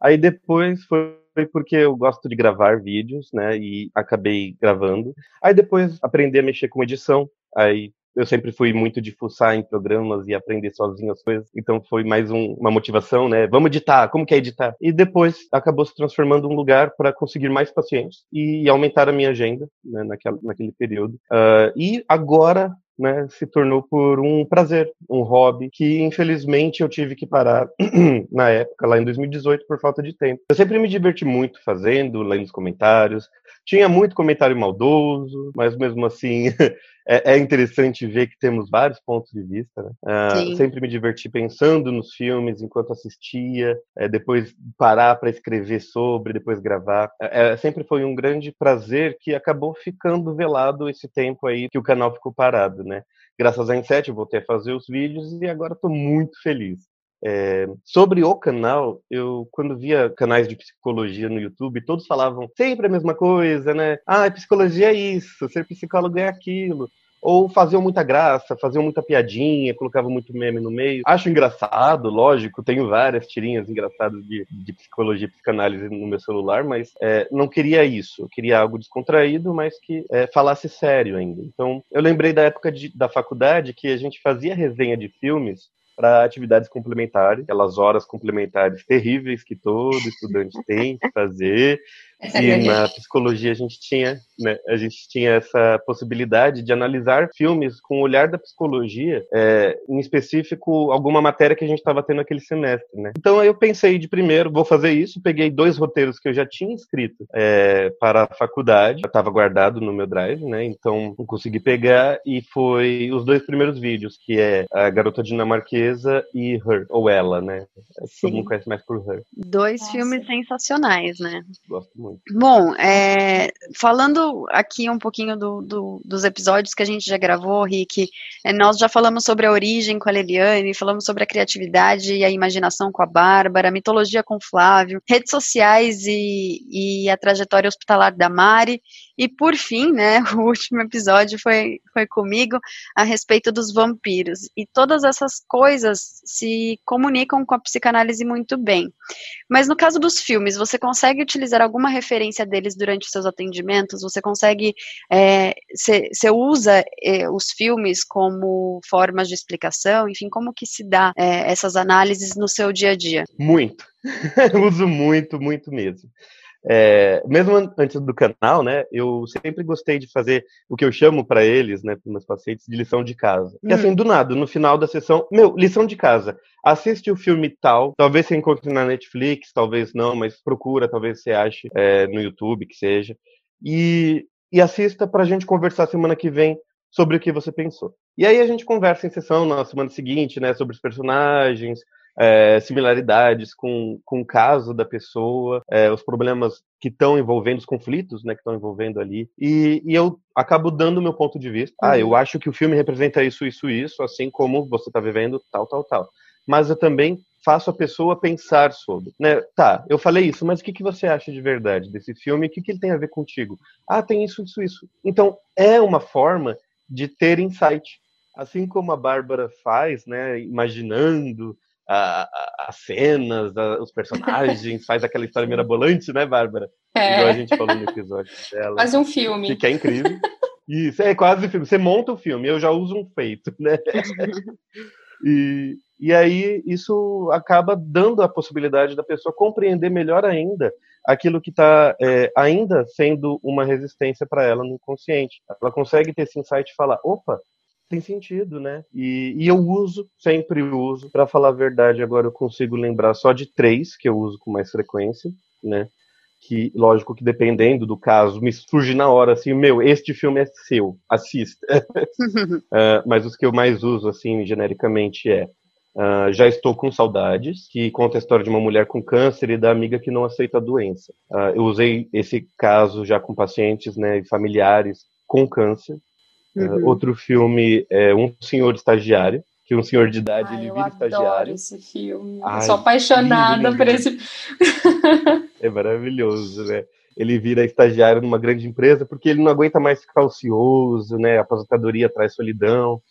Aí depois foi porque eu gosto de gravar vídeos, né, e acabei gravando. Aí depois aprendi a mexer com edição. Aí eu sempre fui muito de fuçar em programas e aprender sozinho as coisas, então foi mais um, uma motivação, né? Vamos editar, como que é editar? E depois acabou se transformando um lugar para conseguir mais pacientes e aumentar a minha agenda né, naquela, naquele período. Uh, e agora né, se tornou por um prazer, um hobby, que infelizmente eu tive que parar na época, lá em 2018, por falta de tempo. Eu sempre me diverti muito fazendo, lendo os comentários. Tinha muito comentário maldoso, mas mesmo assim é, é, interessante ver que temos vários pontos de vista. Né? Uh, sempre me diverti pensando nos filmes enquanto assistia, é, depois parar para escrever sobre, depois gravar. É, é, sempre foi um grande prazer que acabou ficando velado esse tempo aí que o canal ficou parado, né? Graças à Inset eu voltei a fazer os vídeos e agora estou muito feliz. É, sobre o canal, eu quando via canais de psicologia no YouTube, todos falavam sempre a mesma coisa, né? Ah, psicologia é isso, ser psicólogo é aquilo. Ou faziam muita graça, faziam muita piadinha, colocavam muito meme no meio. Acho engraçado, lógico, tenho várias tirinhas engraçadas de, de psicologia e psicanálise no meu celular, mas é, não queria isso. Eu queria algo descontraído, mas que é, falasse sério ainda. Então, eu lembrei da época de, da faculdade que a gente fazia resenha de filmes para atividades complementares, aquelas horas complementares terríveis que todo estudante tem que fazer. E na psicologia a gente tinha, né, a gente tinha essa possibilidade de analisar filmes com o olhar da psicologia, é, em específico alguma matéria que a gente estava tendo aquele semestre, né? Então eu pensei de primeiro, vou fazer isso, peguei dois roteiros que eu já tinha escrito é, para a faculdade, estava guardado no meu drive, né? Então não consegui pegar e foi os dois primeiros vídeos, que é a garota dinamarquesa e Her, ou ela, né? Todo mundo conhece mais por Her. Dois Nossa. filmes sensacionais, né? Gosto muito muito. Bom, é, falando aqui um pouquinho do, do, dos episódios que a gente já gravou, Rick, é, nós já falamos sobre a origem com a Leliane, falamos sobre a criatividade e a imaginação com a Bárbara, a mitologia com o Flávio, redes sociais e, e a trajetória hospitalar da Mari, e por fim, né, o último episódio foi, foi comigo a respeito dos vampiros. E todas essas coisas se comunicam com a psicanálise muito bem. Mas no caso dos filmes, você consegue utilizar alguma referência deles durante os seus atendimentos? Você consegue. Você é, usa é, os filmes como formas de explicação? Enfim, como que se dá é, essas análises no seu dia a dia? Muito. uso muito, muito mesmo. É, mesmo antes do canal, né, eu sempre gostei de fazer o que eu chamo para eles, né, para meus pacientes, de lição de casa. Hum. E assim, do nada, no final da sessão, meu, lição de casa. Assiste o filme tal, talvez você encontre na Netflix, talvez não, mas procura, talvez você ache é, no YouTube, que seja. E, e assista para a gente conversar semana que vem sobre o que você pensou. E aí a gente conversa em sessão na semana seguinte, né, sobre os personagens, é, similaridades com, com o caso da pessoa, é, os problemas que estão envolvendo, os conflitos né, que estão envolvendo ali. E, e eu acabo dando o meu ponto de vista. Ah, eu uhum. acho que o filme representa isso, isso, isso, assim como você está vivendo tal, tal, tal. Mas eu também faço a pessoa pensar sobre. Né? Tá, eu falei isso, mas o que, que você acha de verdade desse filme? O que, que ele tem a ver contigo? Ah, tem isso, isso, isso. Então, é uma forma de ter insight. Assim como a Bárbara faz, né, imaginando as cenas, a, os personagens, faz aquela história mirabolante, né, Bárbara? É. Igual a gente falou no episódio dela. Faz um filme. Que é incrível. Isso, é quase filme. Você monta o filme, eu já uso um feito, né? e, e aí isso acaba dando a possibilidade da pessoa compreender melhor ainda aquilo que está é, ainda sendo uma resistência para ela no inconsciente. Ela consegue ter esse insight e falar: opa, tem sentido, né? E, e eu uso, sempre uso. Para falar a verdade, agora eu consigo lembrar só de três que eu uso com mais frequência, né? Que, lógico que dependendo do caso, me surge na hora assim, meu, este filme é seu, assista. uh, mas os que eu mais uso, assim, genericamente é Uh, já estou com saudades, que conta a história de uma mulher com câncer e da amiga que não aceita a doença. Uh, eu usei esse caso já com pacientes né, e familiares com câncer. Uhum. Uh, outro filme é Um Senhor Estagiário, que um senhor de idade Ai, ele vira eu estagiário. esse filme. Ai, sou apaixonada por esse. é maravilhoso, né? Ele vira estagiário numa grande empresa porque ele não aguenta mais ficar ocioso, né? A aposentadoria traz solidão.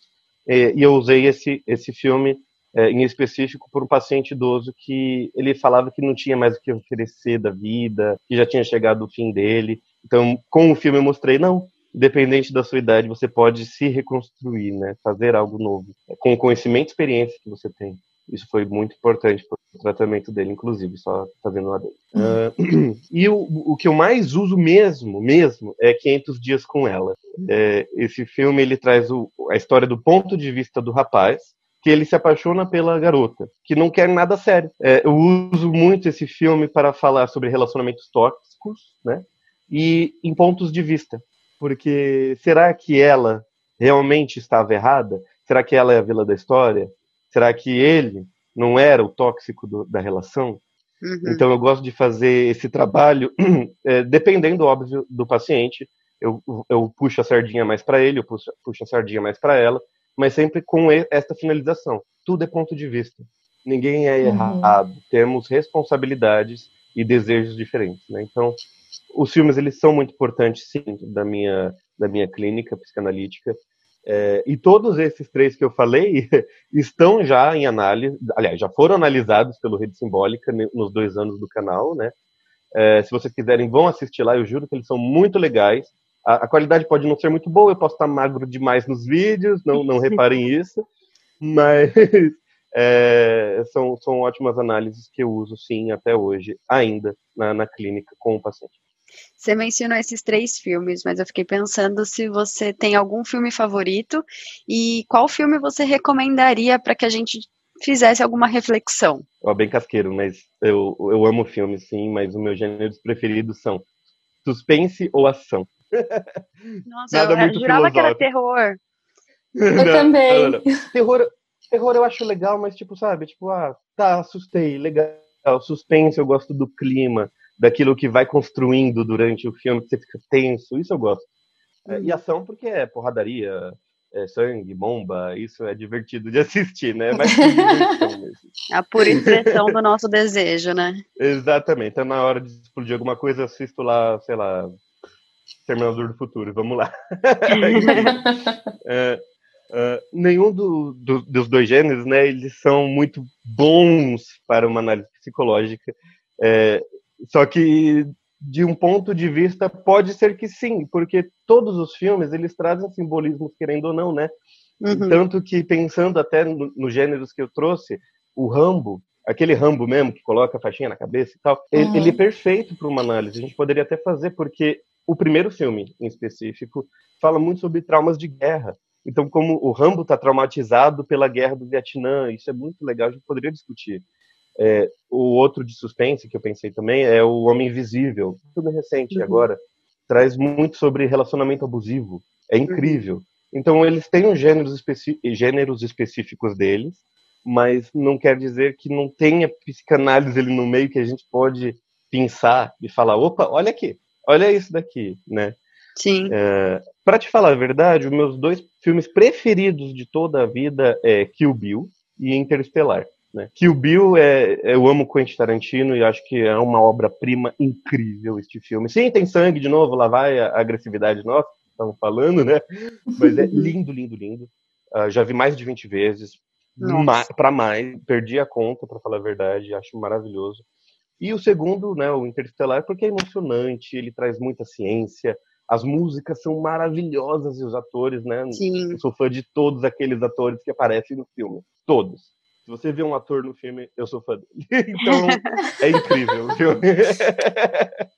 E, e eu usei esse esse filme é, em específico por um paciente idoso que ele falava que não tinha mais o que oferecer da vida, que já tinha chegado o fim dele. Então, com o filme eu mostrei não, independente da sua idade, você pode se reconstruir, né? Fazer algo novo, com o conhecimento e experiência que você tem. Isso foi muito importante. o tratamento dele, inclusive, só fazendo uma uh, E o, o que eu mais uso mesmo, mesmo, é 500 Dias com Ela. É, esse filme, ele traz o, a história do ponto de vista do rapaz, que ele se apaixona pela garota, que não quer nada sério. É, eu uso muito esse filme para falar sobre relacionamentos tóxicos, né? E em pontos de vista. Porque será que ela realmente estava errada? Será que ela é a vila da história? Será que ele não era o tóxico do, da relação? Uhum. Então eu gosto de fazer esse trabalho, é, dependendo, óbvio, do paciente. Eu, eu puxo a sardinha mais para ele, eu puxo, puxo a sardinha mais para ela, mas sempre com esta finalização. Tudo é ponto de vista. Ninguém é uhum. errado. Temos responsabilidades e desejos diferentes. Né? Então, os filmes eles são muito importantes, sim, da minha da minha clínica psicanalítica. É, e todos esses três que eu falei estão já em análise, aliás, já foram analisados pelo Rede Simbólica nos dois anos do canal, né? É, se vocês quiserem, vão assistir lá, eu juro que eles são muito legais. A, a, qualidade pode não ser muito boa, eu posso estar magro demais nos vídeos, não, não reparem isso, mas é, são, são ótimas análises que eu uso, sim, até hoje, ainda na, na clínica com o paciente. Você mencionou esses três filmes, mas eu fiquei pensando se você tem algum filme favorito e qual filme você recomendaria para que a gente fizesse alguma reflexão. Ó, bem casqueiro, mas eu, eu amo filmes, sim, mas os meus gêneros preferidos são suspense ou ação. Nossa, Nada eu, muito jurava filosófico. que era terror. Eu não, também. Não, não, terror, terror eu acho legal, mas tipo, sabe, tipo, ah, tá, assustei, legal. Suspense eu gosto do clima daquilo que vai construindo durante o filme, que você fica tenso, isso eu gosto. É, e uhum. ação porque é porradaria, é sangue, bomba, isso é divertido de assistir, né? Mas a pura expressão do nosso desejo, né? Exatamente. Então, na hora de explodir alguma coisa, assisto lá, sei lá, Terminador do Futuro, vamos lá. é, Uh, nenhum do, do, dos dois gêneros, né, eles são muito bons para uma análise psicológica. É, só que de um ponto de vista pode ser que sim, porque todos os filmes eles trazem simbolismos querendo ou não, né? Uhum. Tanto que pensando até nos no gêneros que eu trouxe, o Rambo, aquele Rambo mesmo que coloca a faixinha na cabeça e tal, uhum. ele, ele, é perfeito para uma análise. A gente poderia até fazer porque o primeiro filme em específico fala muito sobre traumas de guerra. Então, como o Rambo está traumatizado pela guerra do Vietnã, isso é muito legal, a gente poderia discutir. É, o outro de suspense que eu pensei também é o Homem Invisível, tudo recente uhum. agora, traz muito sobre relacionamento abusivo, é uhum. incrível. Uhum. Então eles têm os gêneros, gêneros específicos deles, mas não quer dizer que não tenha psicanálise ali no meio que a gente pode pensar e falar, opa, olha aqui, olha isso daqui, né? Sim. É, para te falar a verdade, os meus dois filmes preferidos de toda a vida é Kill Bill e Interestelar. Né? Kill Bill, é, eu amo Quentin Tarantino e acho que é uma obra-prima incrível este filme. Sim, tem sangue de novo, lá vai a agressividade nossa, estamos falando, né? Mas é lindo, lindo, lindo. Uh, já vi mais de 20 vezes, para mais, perdi a conta, para falar a verdade, acho maravilhoso. E o segundo, né, o Interestelar, porque é emocionante, ele traz muita ciência, as músicas são maravilhosas e os atores, né? Sim. Eu sou fã de todos aqueles atores que aparecem no filme, todos. Se você vê um ator no filme, eu sou fã dele. Então, é incrível o filme.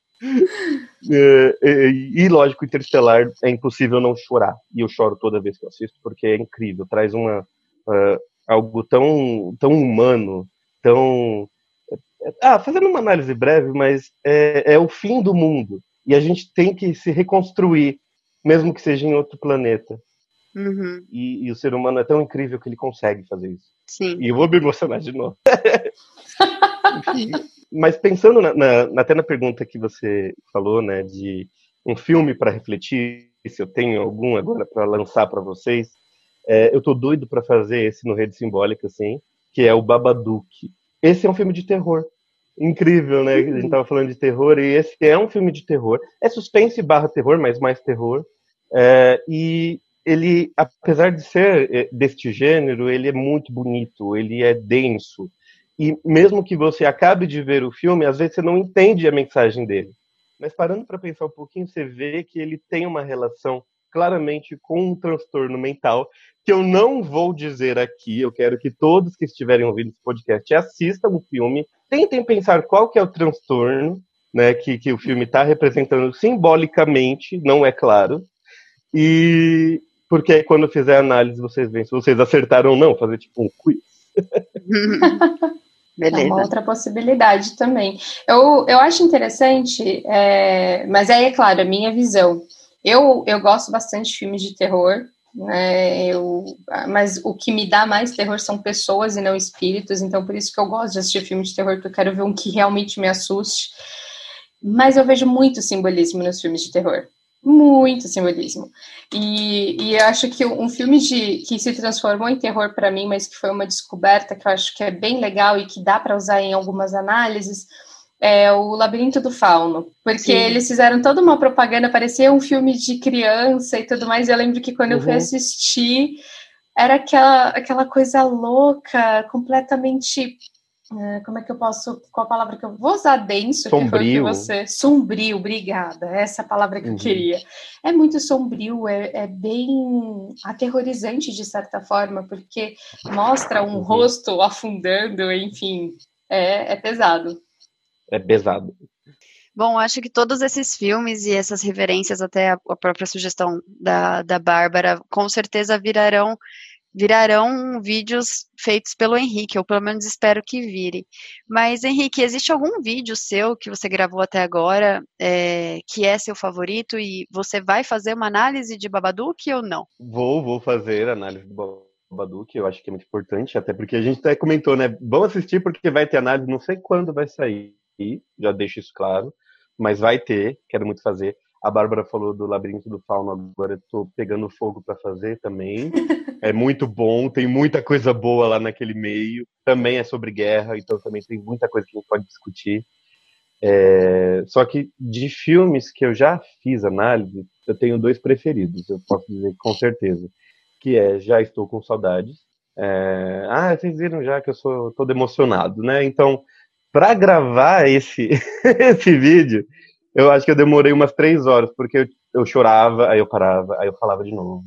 É, e, e, lógico, Interstellar é impossível não chorar. E eu choro toda vez que eu assisto, porque é incrível. Traz uma, uh, algo tão, tão humano, tão. Ah, fazendo uma análise breve, mas é, é o fim do mundo. E a gente tem que se reconstruir, mesmo que seja em outro planeta. Uhum. E, e, o ser humano é tão incrível que ele consegue fazer isso. Sim. E eu vou me emocionar de novo. Mas pensando na, na, até na pergunta que você falou, né, de um filme para refletir, se eu tenho algum agora para lançar para vocês, é, eu tô doido para fazer esse no Rede Simbólica, assim, que é o Babadook. Esse é um filme de terror. Incrível, né? A gente tava falando de terror, e esse é um filme de terror. É suspense barra terror, mas mais terror. É, e ele, apesar de ser eh, deste gênero, ele é muito bonito, ele é denso. E mesmo que você acabe de ver o filme, às vezes você não entende a mensagem dele. Mas parando para pensar um pouquinho, você vê que ele tem uma relação claramente com um transtorno mental que eu não vou dizer aqui. Eu quero que todos que estiverem ouvindo esse podcast assistam o filme, tentem pensar qual que é o transtorno né, que, que o filme está representando simbolicamente, não é claro. E porque aí, quando fizer a análise, vocês veem se vocês acertaram ou não, fazer tipo um quiz. Beleza. É uma outra possibilidade também. Eu, eu acho interessante, é, mas aí é claro, a minha visão. Eu, eu gosto bastante de filmes de terror, né? Eu, mas o que me dá mais terror são pessoas e não espíritos, então por isso que eu gosto de assistir filme de terror, porque eu quero ver um que realmente me assuste. Mas eu vejo muito simbolismo nos filmes de terror muito simbolismo. E, e eu acho que um filme de, que se transformou em terror para mim, mas que foi uma descoberta que eu acho que é bem legal e que dá para usar em algumas análises, é o Labirinto do Fauno. Porque Sim. eles fizeram toda uma propaganda, parecia um filme de criança e tudo mais. Eu lembro que quando uhum. eu fui uhum. assistir, era aquela, aquela coisa louca, completamente como é que eu posso, qual a palavra que eu vou usar denso, sombrio. que você, sombrio, obrigada, essa é a palavra que uhum. eu queria. É muito sombrio, é, é, bem aterrorizante de certa forma, porque mostra um uhum. rosto afundando, enfim, é, é pesado. É pesado. Bom, acho que todos esses filmes e essas referências, até a própria sugestão da, da Bárbara, com certeza virarão virarão vídeos feitos pelo Henrique, ou pelo menos espero que vire. Mas, Henrique, existe algum vídeo seu que você gravou até agora é, que é seu favorito e você vai fazer uma análise de Babadook ou não? Vou, vou fazer análise do Babadook, eu acho que é muito importante, até porque a gente até comentou, né? Vamos assistir porque vai ter análise, não sei quando vai sair, já deixo isso claro, mas vai ter, quero muito fazer. A Bárbara falou do Labirinto do Fauno, agora eu tô pegando fogo para fazer também. É muito bom, tem muita coisa boa lá naquele meio. Também é sobre guerra, então também tem muita coisa que a gente pode discutir. É... Só que de filmes que eu já fiz análise, eu tenho dois preferidos, eu posso dizer com certeza. Que é Já Estou com Saudades. É... Ah, vocês viram já que eu sou todo emocionado, né? Então, para gravar esse, esse vídeo, eu acho que eu demorei umas três horas, porque eu, eu chorava, aí eu parava, aí eu falava de novo.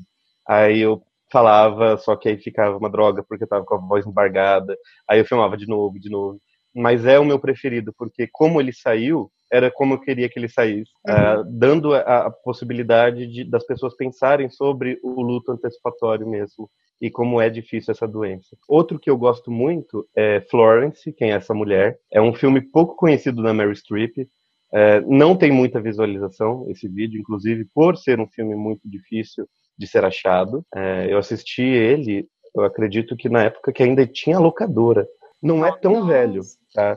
Aí eu falava, só que aí ficava uma droga, porque eu tava com a voz embargada. Aí eu filmava de novo, de novo. Mas é o meu preferido, porque como ele saiu, era como eu queria que ele saísse, uhum. uh, dando a, a possibilidade de, das pessoas pensarem sobre o luto antecipatório mesmo e como é difícil essa doença. Outro que eu gosto muito é Florence, quem é essa mulher. É um filme pouco conhecido da Mary Streep, é, não tem muita visualização esse vídeo, inclusive por ser um filme muito difícil de ser achado. É, eu assisti ele, eu acredito que na época que ainda tinha locadora. Não é tão Nossa. velho. Tá?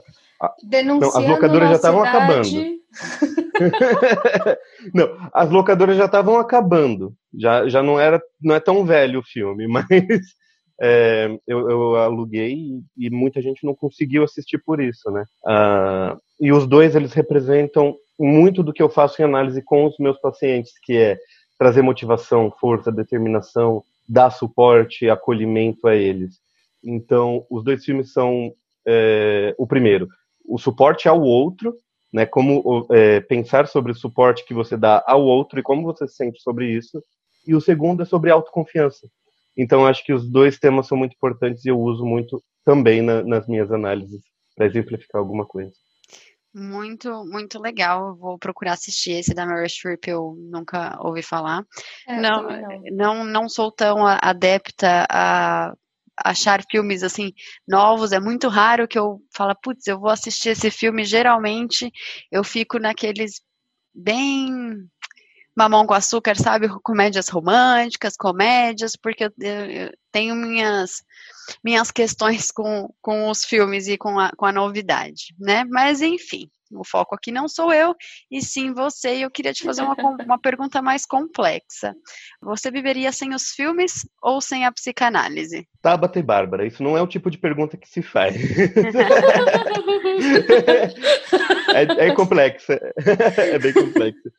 Não, as locadoras já estavam acabando. não, as locadoras já estavam acabando. Já, já não era, não é tão velho o filme, mas é, eu, eu, aluguei e, e, muita gente não conseguiu assistir por isso, né? Ah, e os dois eles representam muito do que eu faço em análise com os meus pacientes, que é trazer motivação, força, determinação, dar suporte, acolhimento a eles. Então, os dois filmes são é, o primeiro, o suporte ao outro, né? Como é, pensar sobre o suporte que você dá ao outro e como você se sente sobre isso. E o segundo é sobre autoconfiança então, acho que os dois temas são muito importantes e eu uso muito também na, nas minhas análises para exemplificar alguma coisa. Muito, muito legal. Eu vou procurar assistir esse da Mary Streep, eu nunca ouvi falar. É, não, não, não, não sou tão adepta a achar filmes assim novos. É muito raro que eu falo, putz, eu vou assistir esse filme. Geralmente eu fico naqueles bem mamão com açúcar, sabe? Comédias românticas, comédias, porque eu, eu tenho minhas, minhas questões com, com os filmes e com a, com a novidade, né? Mas, enfim, o foco aqui não sou eu, e sim você, e eu queria te fazer uma, uma pergunta mais complexa. Você viveria sem os filmes ou sem a psicanálise? Tabata e Bárbara, isso não é o tipo de pergunta que se faz. é, é complexa, é bem complexa.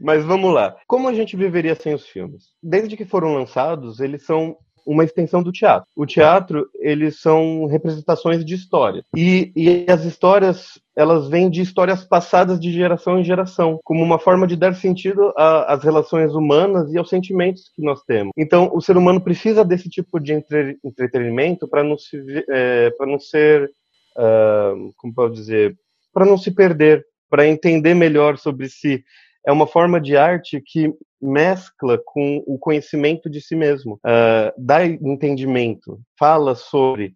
Mas vamos lá. Como a gente viveria sem os filmes? Desde que foram lançados, eles são uma extensão do teatro. O teatro, eles são representações de história. E, e as histórias, elas vêm de histórias passadas de geração em geração, como uma forma de dar sentido às relações humanas e aos sentimentos que nós temos. Então, o ser humano precisa desse tipo de entre, entretenimento para não, se, é, não ser, uh, como pode dizer, para não se perder, para entender melhor sobre si é uma forma de arte que mescla com o conhecimento de si mesmo, uh, dá entendimento, fala sobre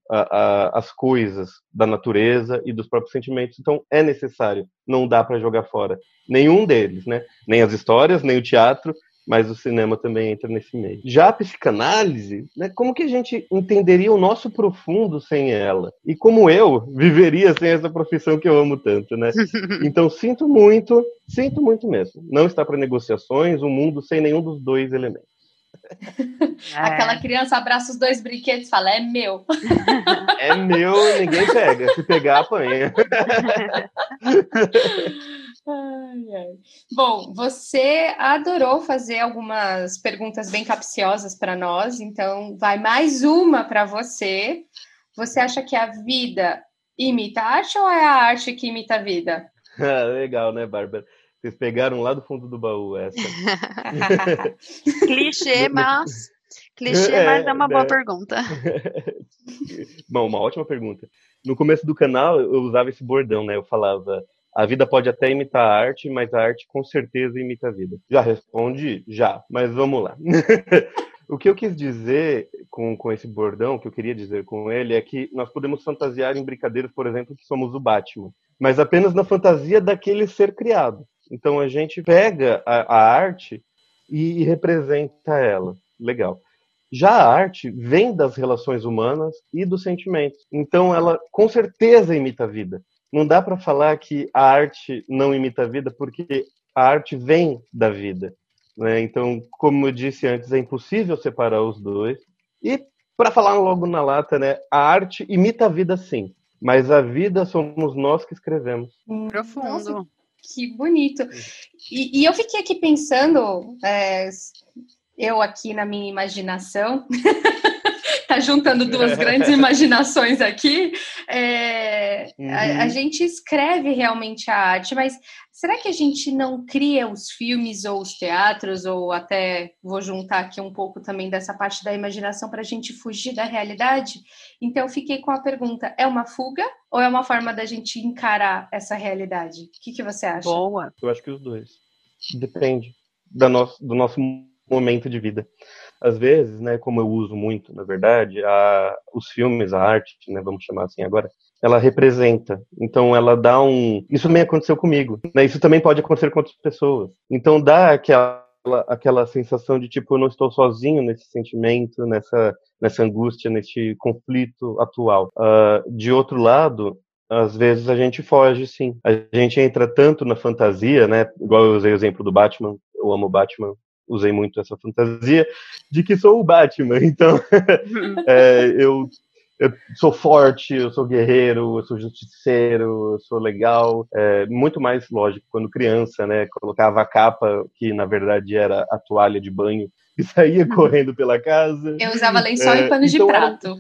as coisas da natureza e dos próprios sentimentos. Então é necessário, não dá para jogar fora nenhum deles, né? Nem as histórias, nem o teatro, mas o cinema também entra nesse meio. Já a psicanálise, né, como que a gente entenderia o nosso profundo sem ela? E como eu viveria sem essa profissão que eu amo tanto, né? Então sinto muito, sinto muito mesmo. Não está para negociações um mundo sem nenhum dos dois elementos. É. Aquela criança abraça os dois brinquedos e fala: é meu. É meu, ninguém pega. Se pegar, apanha. Ai, ai. Bom, você adorou fazer algumas perguntas bem capciosas para nós, então vai mais uma para você. Você acha que a vida imita a arte ou é a arte que imita a vida? Ah, legal, né, Bárbara? Vocês pegaram lá do fundo do baú essa. Clichê, mas. Clichê, é, mas é uma boa né? pergunta. Bom, uma ótima pergunta. No começo do canal, eu usava esse bordão, né? Eu falava a vida pode até imitar a arte, mas a arte com certeza imita a vida. Já responde? Já, mas vamos lá. o que eu quis dizer com, com esse bordão, o que eu queria dizer com ele, é que nós podemos fantasiar em brincadeiras, por exemplo, que somos o Batman, mas apenas na fantasia daquele ser criado. Então a gente pega a, a arte e, e representa ela. Legal. Já a arte vem das relações humanas e dos sentimentos. Então ela com certeza imita a vida não dá para falar que a arte não imita a vida, porque a arte vem da vida. Né? Então, como eu disse antes, é impossível separar os dois. E, para falar logo na lata, né, a arte imita a vida sim, mas a vida somos nós que escrevemos. Hum, profundo. Nossa, que bonito. E, e, eu fiquei aqui pensando, é, eu aqui na minha imaginação, tá juntando duas grandes imaginações aqui. É, uhum. a, a, gente escreve realmente a arte, mas será que a gente não cria os filmes ou os teatros, ou até vou juntar aqui um pouco também dessa parte da imaginação para a gente fugir da realidade? Então, eu fiquei com a pergunta: é uma fuga ou é uma forma da gente encarar essa realidade? O que, que você acha? Boa. Eu acho que os dois. Depende do nosso, do nosso momento de vida às vezes, né, como eu uso muito, na verdade, a, os filmes, a arte, né, vamos chamar assim agora, ela representa. Então, ela dá um. Isso também aconteceu comigo. Né? Isso também pode acontecer com outras pessoas. Então, dá aquela aquela sensação de tipo eu não estou sozinho nesse sentimento, nessa nessa angústia, nesse conflito atual. Uh, de outro lado, às vezes a gente foge, sim. A gente entra tanto na fantasia, né? Igual eu usei o exemplo do Batman. Eu amo Batman usei muito essa fantasia de que sou o Batman. Então, é, eu, eu, sou forte, eu sou guerreiro, eu sou justiceiro, eu sou legal. É, muito mais lógico quando criança, né? Colocava a capa, que na verdade era a toalha de banho, e saía correndo pela casa. Eu usava lençol é, e pano então, de prato.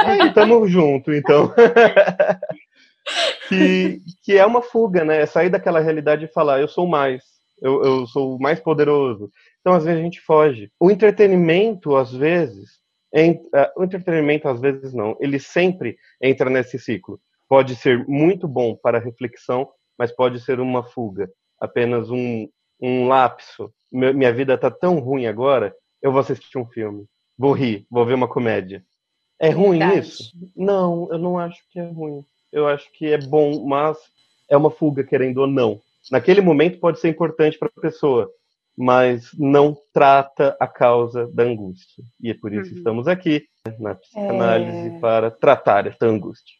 Era... tamo junto, então. que, que é uma fuga, né? É sair daquela realidade e falar, eu sou mais eu, eu sou o mais poderoso. Então, às vezes, a gente foge. O entretenimento, às vezes, ent... uh, o entretenimento, às vezes, não. Ele sempre entra nesse ciclo. Pode ser muito bom para reflexão, mas pode ser uma fuga. Apenas um, um lapso. Minha vida está tão ruim agora, eu vou assistir um filme. Vou rir, vou ver uma comédia. É ruim Verdade. isso? Não, eu não acho que é ruim. Eu acho que é bom, mas é uma fuga, querendo ou não naquele momento pode ser importante para a pessoa, mas não trata a causa da angústia. E é por isso uhum. estamos aqui né, na psicanálise é... para tratar essa angústia.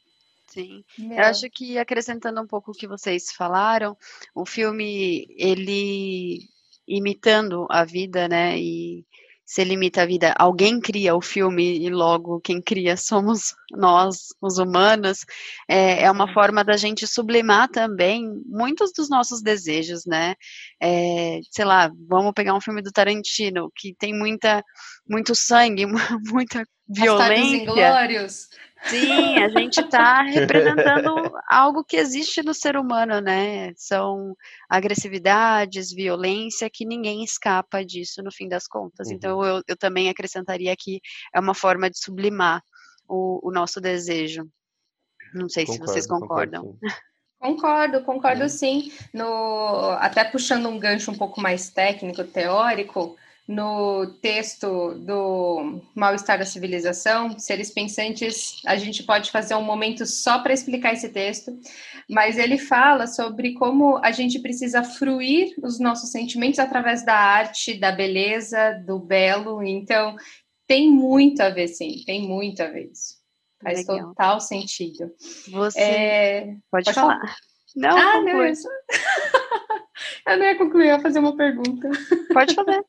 Sim. Eu acho que acrescentando um pouco o que vocês falaram, o filme ele imitando a vida, né, e se limita à vida, alguém cria o filme e logo quem cria somos nós, os humanos, é, é uma forma da gente sublimar também muitos dos nossos desejos, né? É, sei lá, vamos pegar um filme do Tarantino, que tem muita, muito sangue, muita violência. Sim, a gente está representando algo que existe no ser humano, né? São agressividades, violência, que ninguém escapa disso no fim das contas. Então, uhum. Então, eu, eu, também acrescentaria que é uma forma de sublimar o, o nosso desejo. Não sei concordo, se vocês concordam. Concordo, concordo sim. No, até puxando um gancho um pouco mais técnico, teórico, no texto do Mal-Estar da Civilização, Seres Pensantes, a gente pode fazer um momento só para explicar esse texto, mas ele fala sobre como a gente precisa fruir os nossos sentimentos através da arte, da beleza, do belo. Então, tem muito a ver, sim, tem muito a ver isso. Faz Legal. total sentido. Você é... pode, pode, falar. falar. Não, ah, não, eu, só... eu não ia concluir, eu ia fazer uma pergunta. Pode fazer.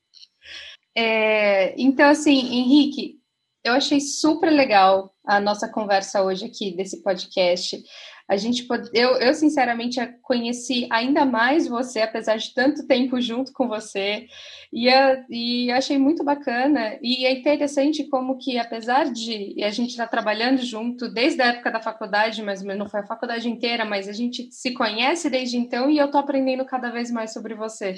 É, então, assim, Henrique, eu achei super legal a nossa conversa hoje aqui desse podcast. A gente pode, eu, eu sinceramente conheci ainda mais você, apesar de tanto tempo junto com você, e, a, e achei muito bacana. E é interessante como que, apesar de a gente estar tá trabalhando junto desde a época da faculdade, mas não foi a faculdade inteira, mas a gente se conhece desde então e eu estou aprendendo cada vez mais sobre você.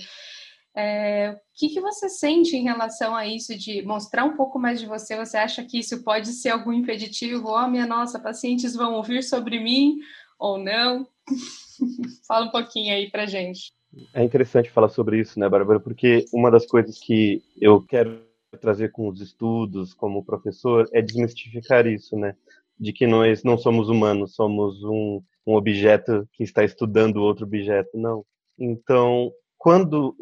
É, o que, que você sente em relação a isso de mostrar um pouco mais de você? Você acha que isso pode ser algum impeditivo? Oh, minha nossa, pacientes vão ouvir sobre mim ou não? Fala um pouquinho aí pra gente. É interessante falar sobre isso, né, Bárbara? Porque uma das coisas que eu quero trazer com os estudos como professor é desmistificar isso, né? De que nós não somos humanos, somos um, um objeto que está estudando outro objeto, não. Então, quando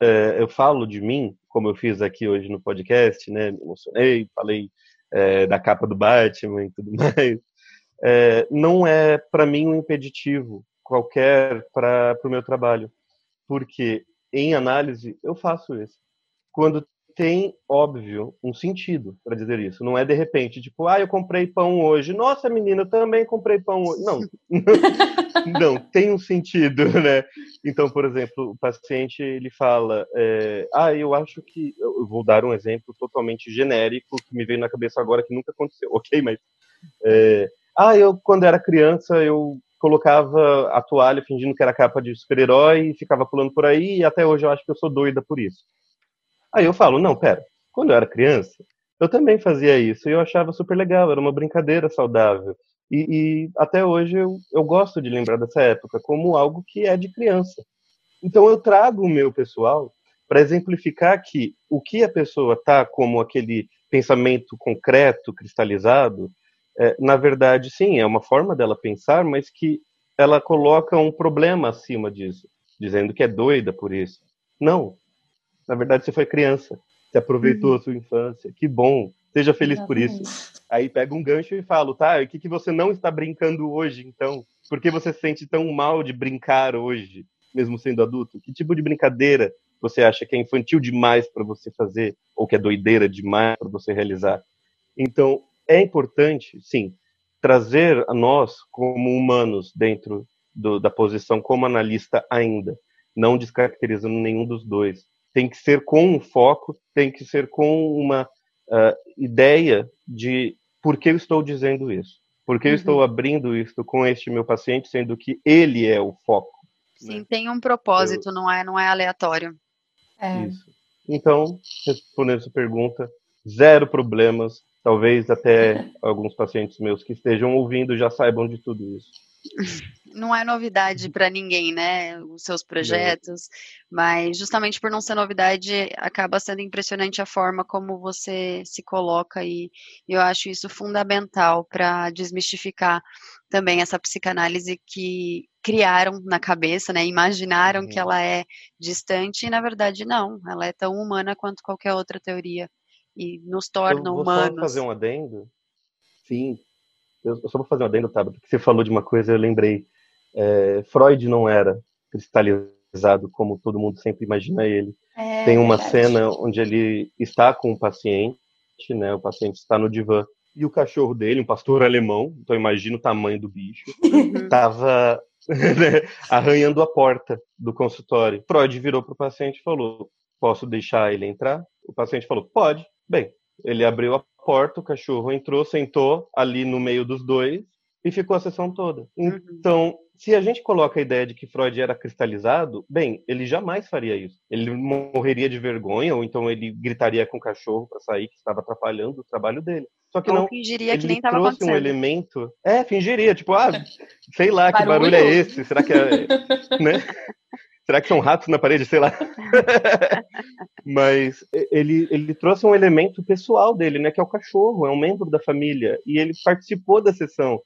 é, eu falo de mim, como eu fiz aqui hoje no podcast, né? Me emocionei, falei é, da capa do Batman e tudo mais. É, não é para mim um impeditivo qualquer para o meu trabalho, porque em análise eu faço isso. Quando tem, óbvio, um sentido para dizer isso. Não é de repente, tipo, ah, eu comprei pão hoje. Nossa, menina, também comprei pão hoje. Não, não, tem um sentido, né? Então, por exemplo, o paciente, ele fala, é, ah, eu acho que... Eu vou dar um exemplo totalmente genérico que me veio na cabeça agora que nunca aconteceu, ok? Mas... É, ah, eu, quando era criança, eu colocava a toalha fingindo que era capa de super-herói e ficava pulando por aí e até hoje eu acho que eu sou doida por isso. Aí eu falo, não, pera, quando eu era criança, eu também fazia isso e eu achava super legal, era uma brincadeira saudável. E, e até hoje eu, eu gosto de lembrar dessa época como algo que é de criança. Então eu trago o meu pessoal para exemplificar que o que a pessoa tá como aquele pensamento concreto, cristalizado, é, na verdade, sim, é uma forma dela pensar, mas que ela coloca um problema acima disso, dizendo que é doida por isso. Não, na verdade, você foi criança. Você aproveitou uhum. a sua infância. Que bom. Seja feliz Exatamente. por isso. Aí pega um gancho e falo, tá, o que, que você não está brincando hoje, então? Por que você se sente tão mal de brincar hoje, mesmo sendo adulto? Que tipo de brincadeira você acha que é infantil demais para você fazer, ou que é doideira demais para você realizar? Então, é importante, sim, trazer a nós como humanos dentro do, da posição como analista ainda, não descaracterizando nenhum dos dois, tem que ser com um foco, tem que ser com uma uh, ideia de por que eu estou dizendo isso. Por que uhum. eu estou abrindo isso com este meu paciente, sendo que ele é o foco. Sim, né? tem um propósito, eu... não é, não é aleatório. É. Isso. Então, respondendo essa pergunta, zero problemas. Talvez até alguns pacientes meus que estejam ouvindo já saibam de tudo isso não é novidade para ninguém, né? Os seus projetos, mas justamente por não ser novidade, acaba sendo impressionante a forma como você se coloca e eu acho isso fundamental para desmistificar também essa psicanálise que criaram na cabeça, né? Imaginaram uhum. que ela é distante e na verdade não, ela é tão humana quanto qualquer outra teoria e nos torna eu vou humanos. Só fazer um adendo. Sim, eu só vou fazer um adendo, tá? Porque você falou de uma coisa, eu lembrei. É, Freud não era cristalizado como todo mundo sempre imagina ele. É, Tem uma verdade. cena onde ele está com o paciente, né? O paciente está no divã e o cachorro dele, um pastor alemão, então imagina o tamanho do bicho, estava né, arranhando a porta do consultório. Freud virou para o paciente e falou: Posso deixar ele entrar? O paciente falou: Pode. Bem, ele abriu a porta, o cachorro entrou, sentou ali no meio dos dois e ficou a sessão toda. Uhum. Então, se a gente coloca a ideia de que Freud era cristalizado, bem, ele jamais faria isso. Ele morreria de vergonha, ou então ele gritaria com o cachorro para sair, que estava atrapalhando o trabalho dele. Só que ou não. fingiria ele que nem estava trouxe um elemento. É, fingiria, tipo, ah, sei lá, que barulho é esse? Será que é. né? Será que são ratos na parede? Sei lá. Mas ele, ele trouxe um elemento pessoal dele, né? Que é o cachorro, é um membro da família. E ele participou da sessão.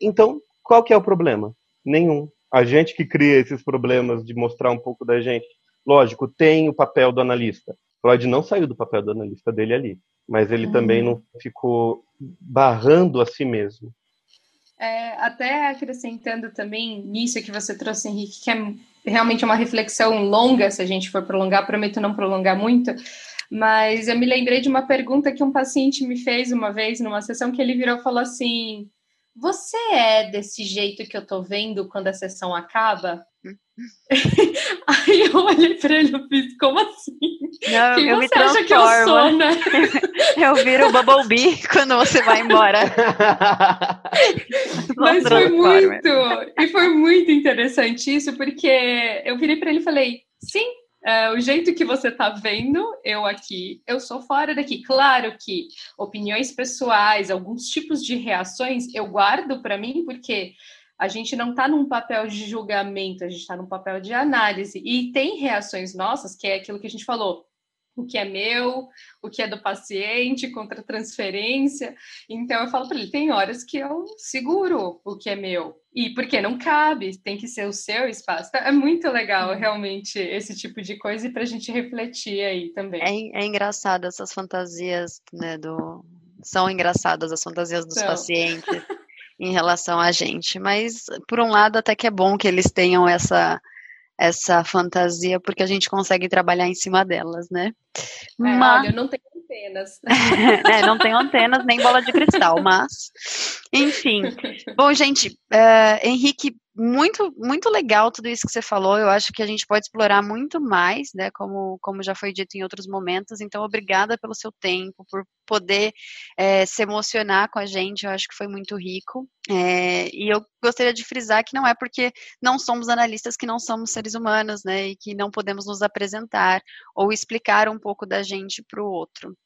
Então, qual que é o problema? Nenhum. A gente que cria esses problemas de mostrar um pouco da gente. Lógico, tem o papel do analista. Freud não saiu do papel do analista dele ali, mas ele uhum. também não ficou barrando a si mesmo. É, até acrescentando também nisso que você trouxe, Henrique, que é realmente uma reflexão longa, se a gente for prolongar, prometo não prolongar muito, mas eu me lembrei de uma pergunta que um paciente me fez uma vez numa sessão que ele virou e falou assim: você é desse jeito que eu tô vendo quando a sessão acaba? Aí eu olhei pra ele e fiz, como assim? Não, Quem eu você me acha que eu sou, né? eu viro o Bumblebee quando você vai embora. Mas foi muito, e foi muito interessante isso, porque eu virei para ele e falei, sim, é, o jeito que você está vendo eu aqui, eu sou fora daqui. Claro que opiniões pessoais, alguns tipos de reações eu guardo para mim, porque a gente não está num papel de julgamento, a gente está num papel de análise. E tem reações nossas, que é aquilo que a gente falou o que é meu, o que é do paciente, contra transferência. Então eu falo para ele, tem horas que eu seguro o que é meu. E porque não cabe, tem que ser o seu espaço. Então, é muito legal uhum. realmente esse tipo de coisa e para a gente refletir aí também. É, é engraçado essas fantasias, né, do são engraçadas as fantasias dos pacientes em relação a gente, mas por um lado até que é bom que eles tenham essa essa fantasia, porque a gente consegue trabalhar em cima delas, né? É, mas... Olha, eu não tenho antenas. é, não tenho antenas nem bola de cristal, mas enfim. Bom, gente, uh, Henrique, muito, muito legal tudo isso que você falou. Eu acho que a gente pode explorar muito mais, né? Como, como já foi dito em outros momentos. Então, obrigada pelo seu tempo, por poder é, se emocionar com a gente. Eu acho que foi muito rico. É, e eu gostaria de frisar que não é porque não somos analistas que não somos seres humanos, né? E que não podemos nos apresentar ou explicar um pouco da gente para o outro.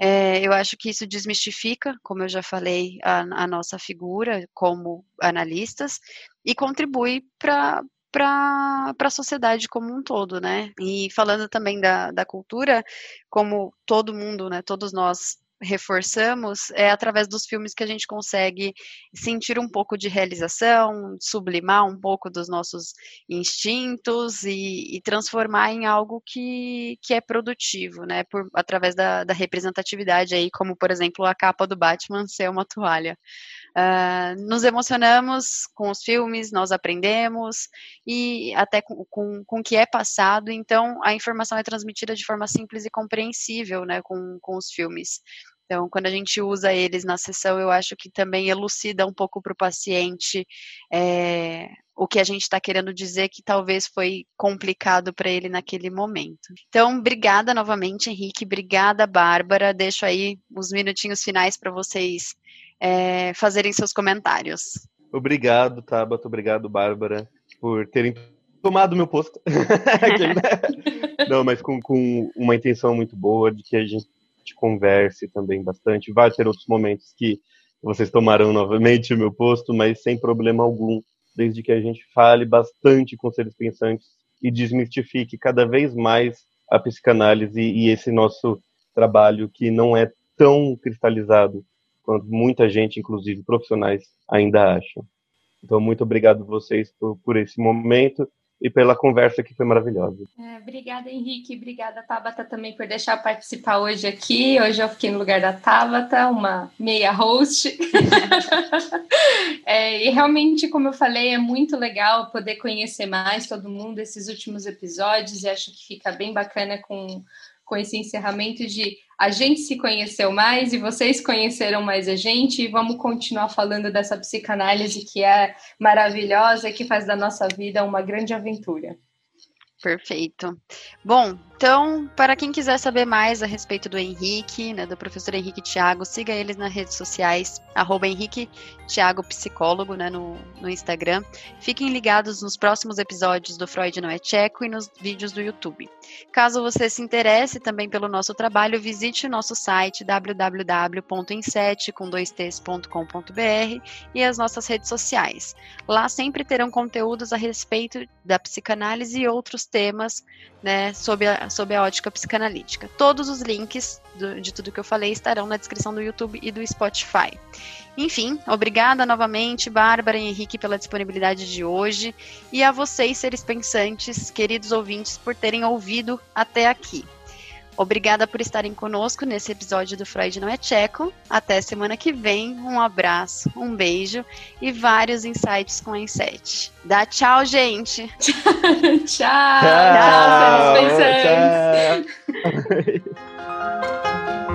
É, eu acho que isso desmistifica, como eu já falei, a, a nossa figura como analistas e contribui para para a sociedade como um todo, né? E falando também da, da cultura, como todo mundo, né, todos nós reforçamos, é através dos filmes que a gente consegue sentir um pouco de realização, sublimar um pouco dos nossos instintos e, e transformar em algo que, que é produtivo, né? Por, através da, da representatividade aí, como por exemplo a capa do Batman ser uma toalha. Uh, nos emocionamos com os filmes, nós aprendemos e até com, com, com o que é passado, então a informação é transmitida de forma simples e compreensível né, com, com os filmes. Então, quando a gente usa eles na sessão, eu acho que também elucida um pouco para o paciente é, o que a gente está querendo dizer que talvez foi complicado para ele naquele momento. Então, obrigada novamente, Henrique, obrigada, Bárbara. Deixo aí uns minutinhos finais para vocês é, fazerem seus comentários. Obrigado, Tabata, obrigado, Bárbara, por terem tomado meu posto. Não, mas com, com uma intenção muito boa de que a gente converse também bastante. Vai ter outros momentos que vocês tomarão novamente o meu posto, mas sem problema algum, desde que a gente fale bastante com seres pensantes e desmistifique cada vez mais a psicanálise e esse nosso trabalho que não é tão cristalizado quanto muita gente, inclusive profissionais, ainda acham. Então, muito obrigado vocês por, por esse momento e pela conversa que foi maravilhosa. É, obrigada, Henrique. Obrigada, Tabata, também por deixar participar hoje aqui. Hoje eu fiquei no lugar da Tabata, uma meia host. é, e realmente, como eu falei, é muito legal poder conhecer mais todo mundo esses últimos episódios e acho que fica bem bacana com com esse encerramento de a gente se conheceu mais e vocês conheceram mais a gente e vamos continuar falando dessa psicanálise que é maravilhosa e que faz da nossa vida uma grande aventura. Perfeito. Bom, então, para quem quiser saber mais a respeito do Henrique, né, do professor Henrique Tiago, siga eles nas redes sociais, arroba Henrique Tiago Psicólogo, né, no, no Instagram. Fiquem ligados nos próximos episódios do Freud Não é Tcheco e nos vídeos do YouTube. Caso você se interesse também pelo nosso trabalho, visite o nosso site www.inset.com.br e as nossas redes sociais. Lá sempre terão conteúdos a respeito da psicanálise e outros temas né, sob, a, sob a ótica psicanalítica. Todos os links do, de tudo que eu falei estarão na descrição do YouTube e do Spotify. Enfim, obrigada novamente, Bárbara e Henrique, pela disponibilidade de hoje e a vocês, seres pensantes, queridos ouvintes, por terem ouvido até aqui. Obrigada por estarem conosco nesse episódio do Freud Não é Tcheco. Até semana que vem. Um abraço, um beijo e vários insights com a Inset. Dá tchau, gente. tchau. Tchau, tchau, tchau, tchau.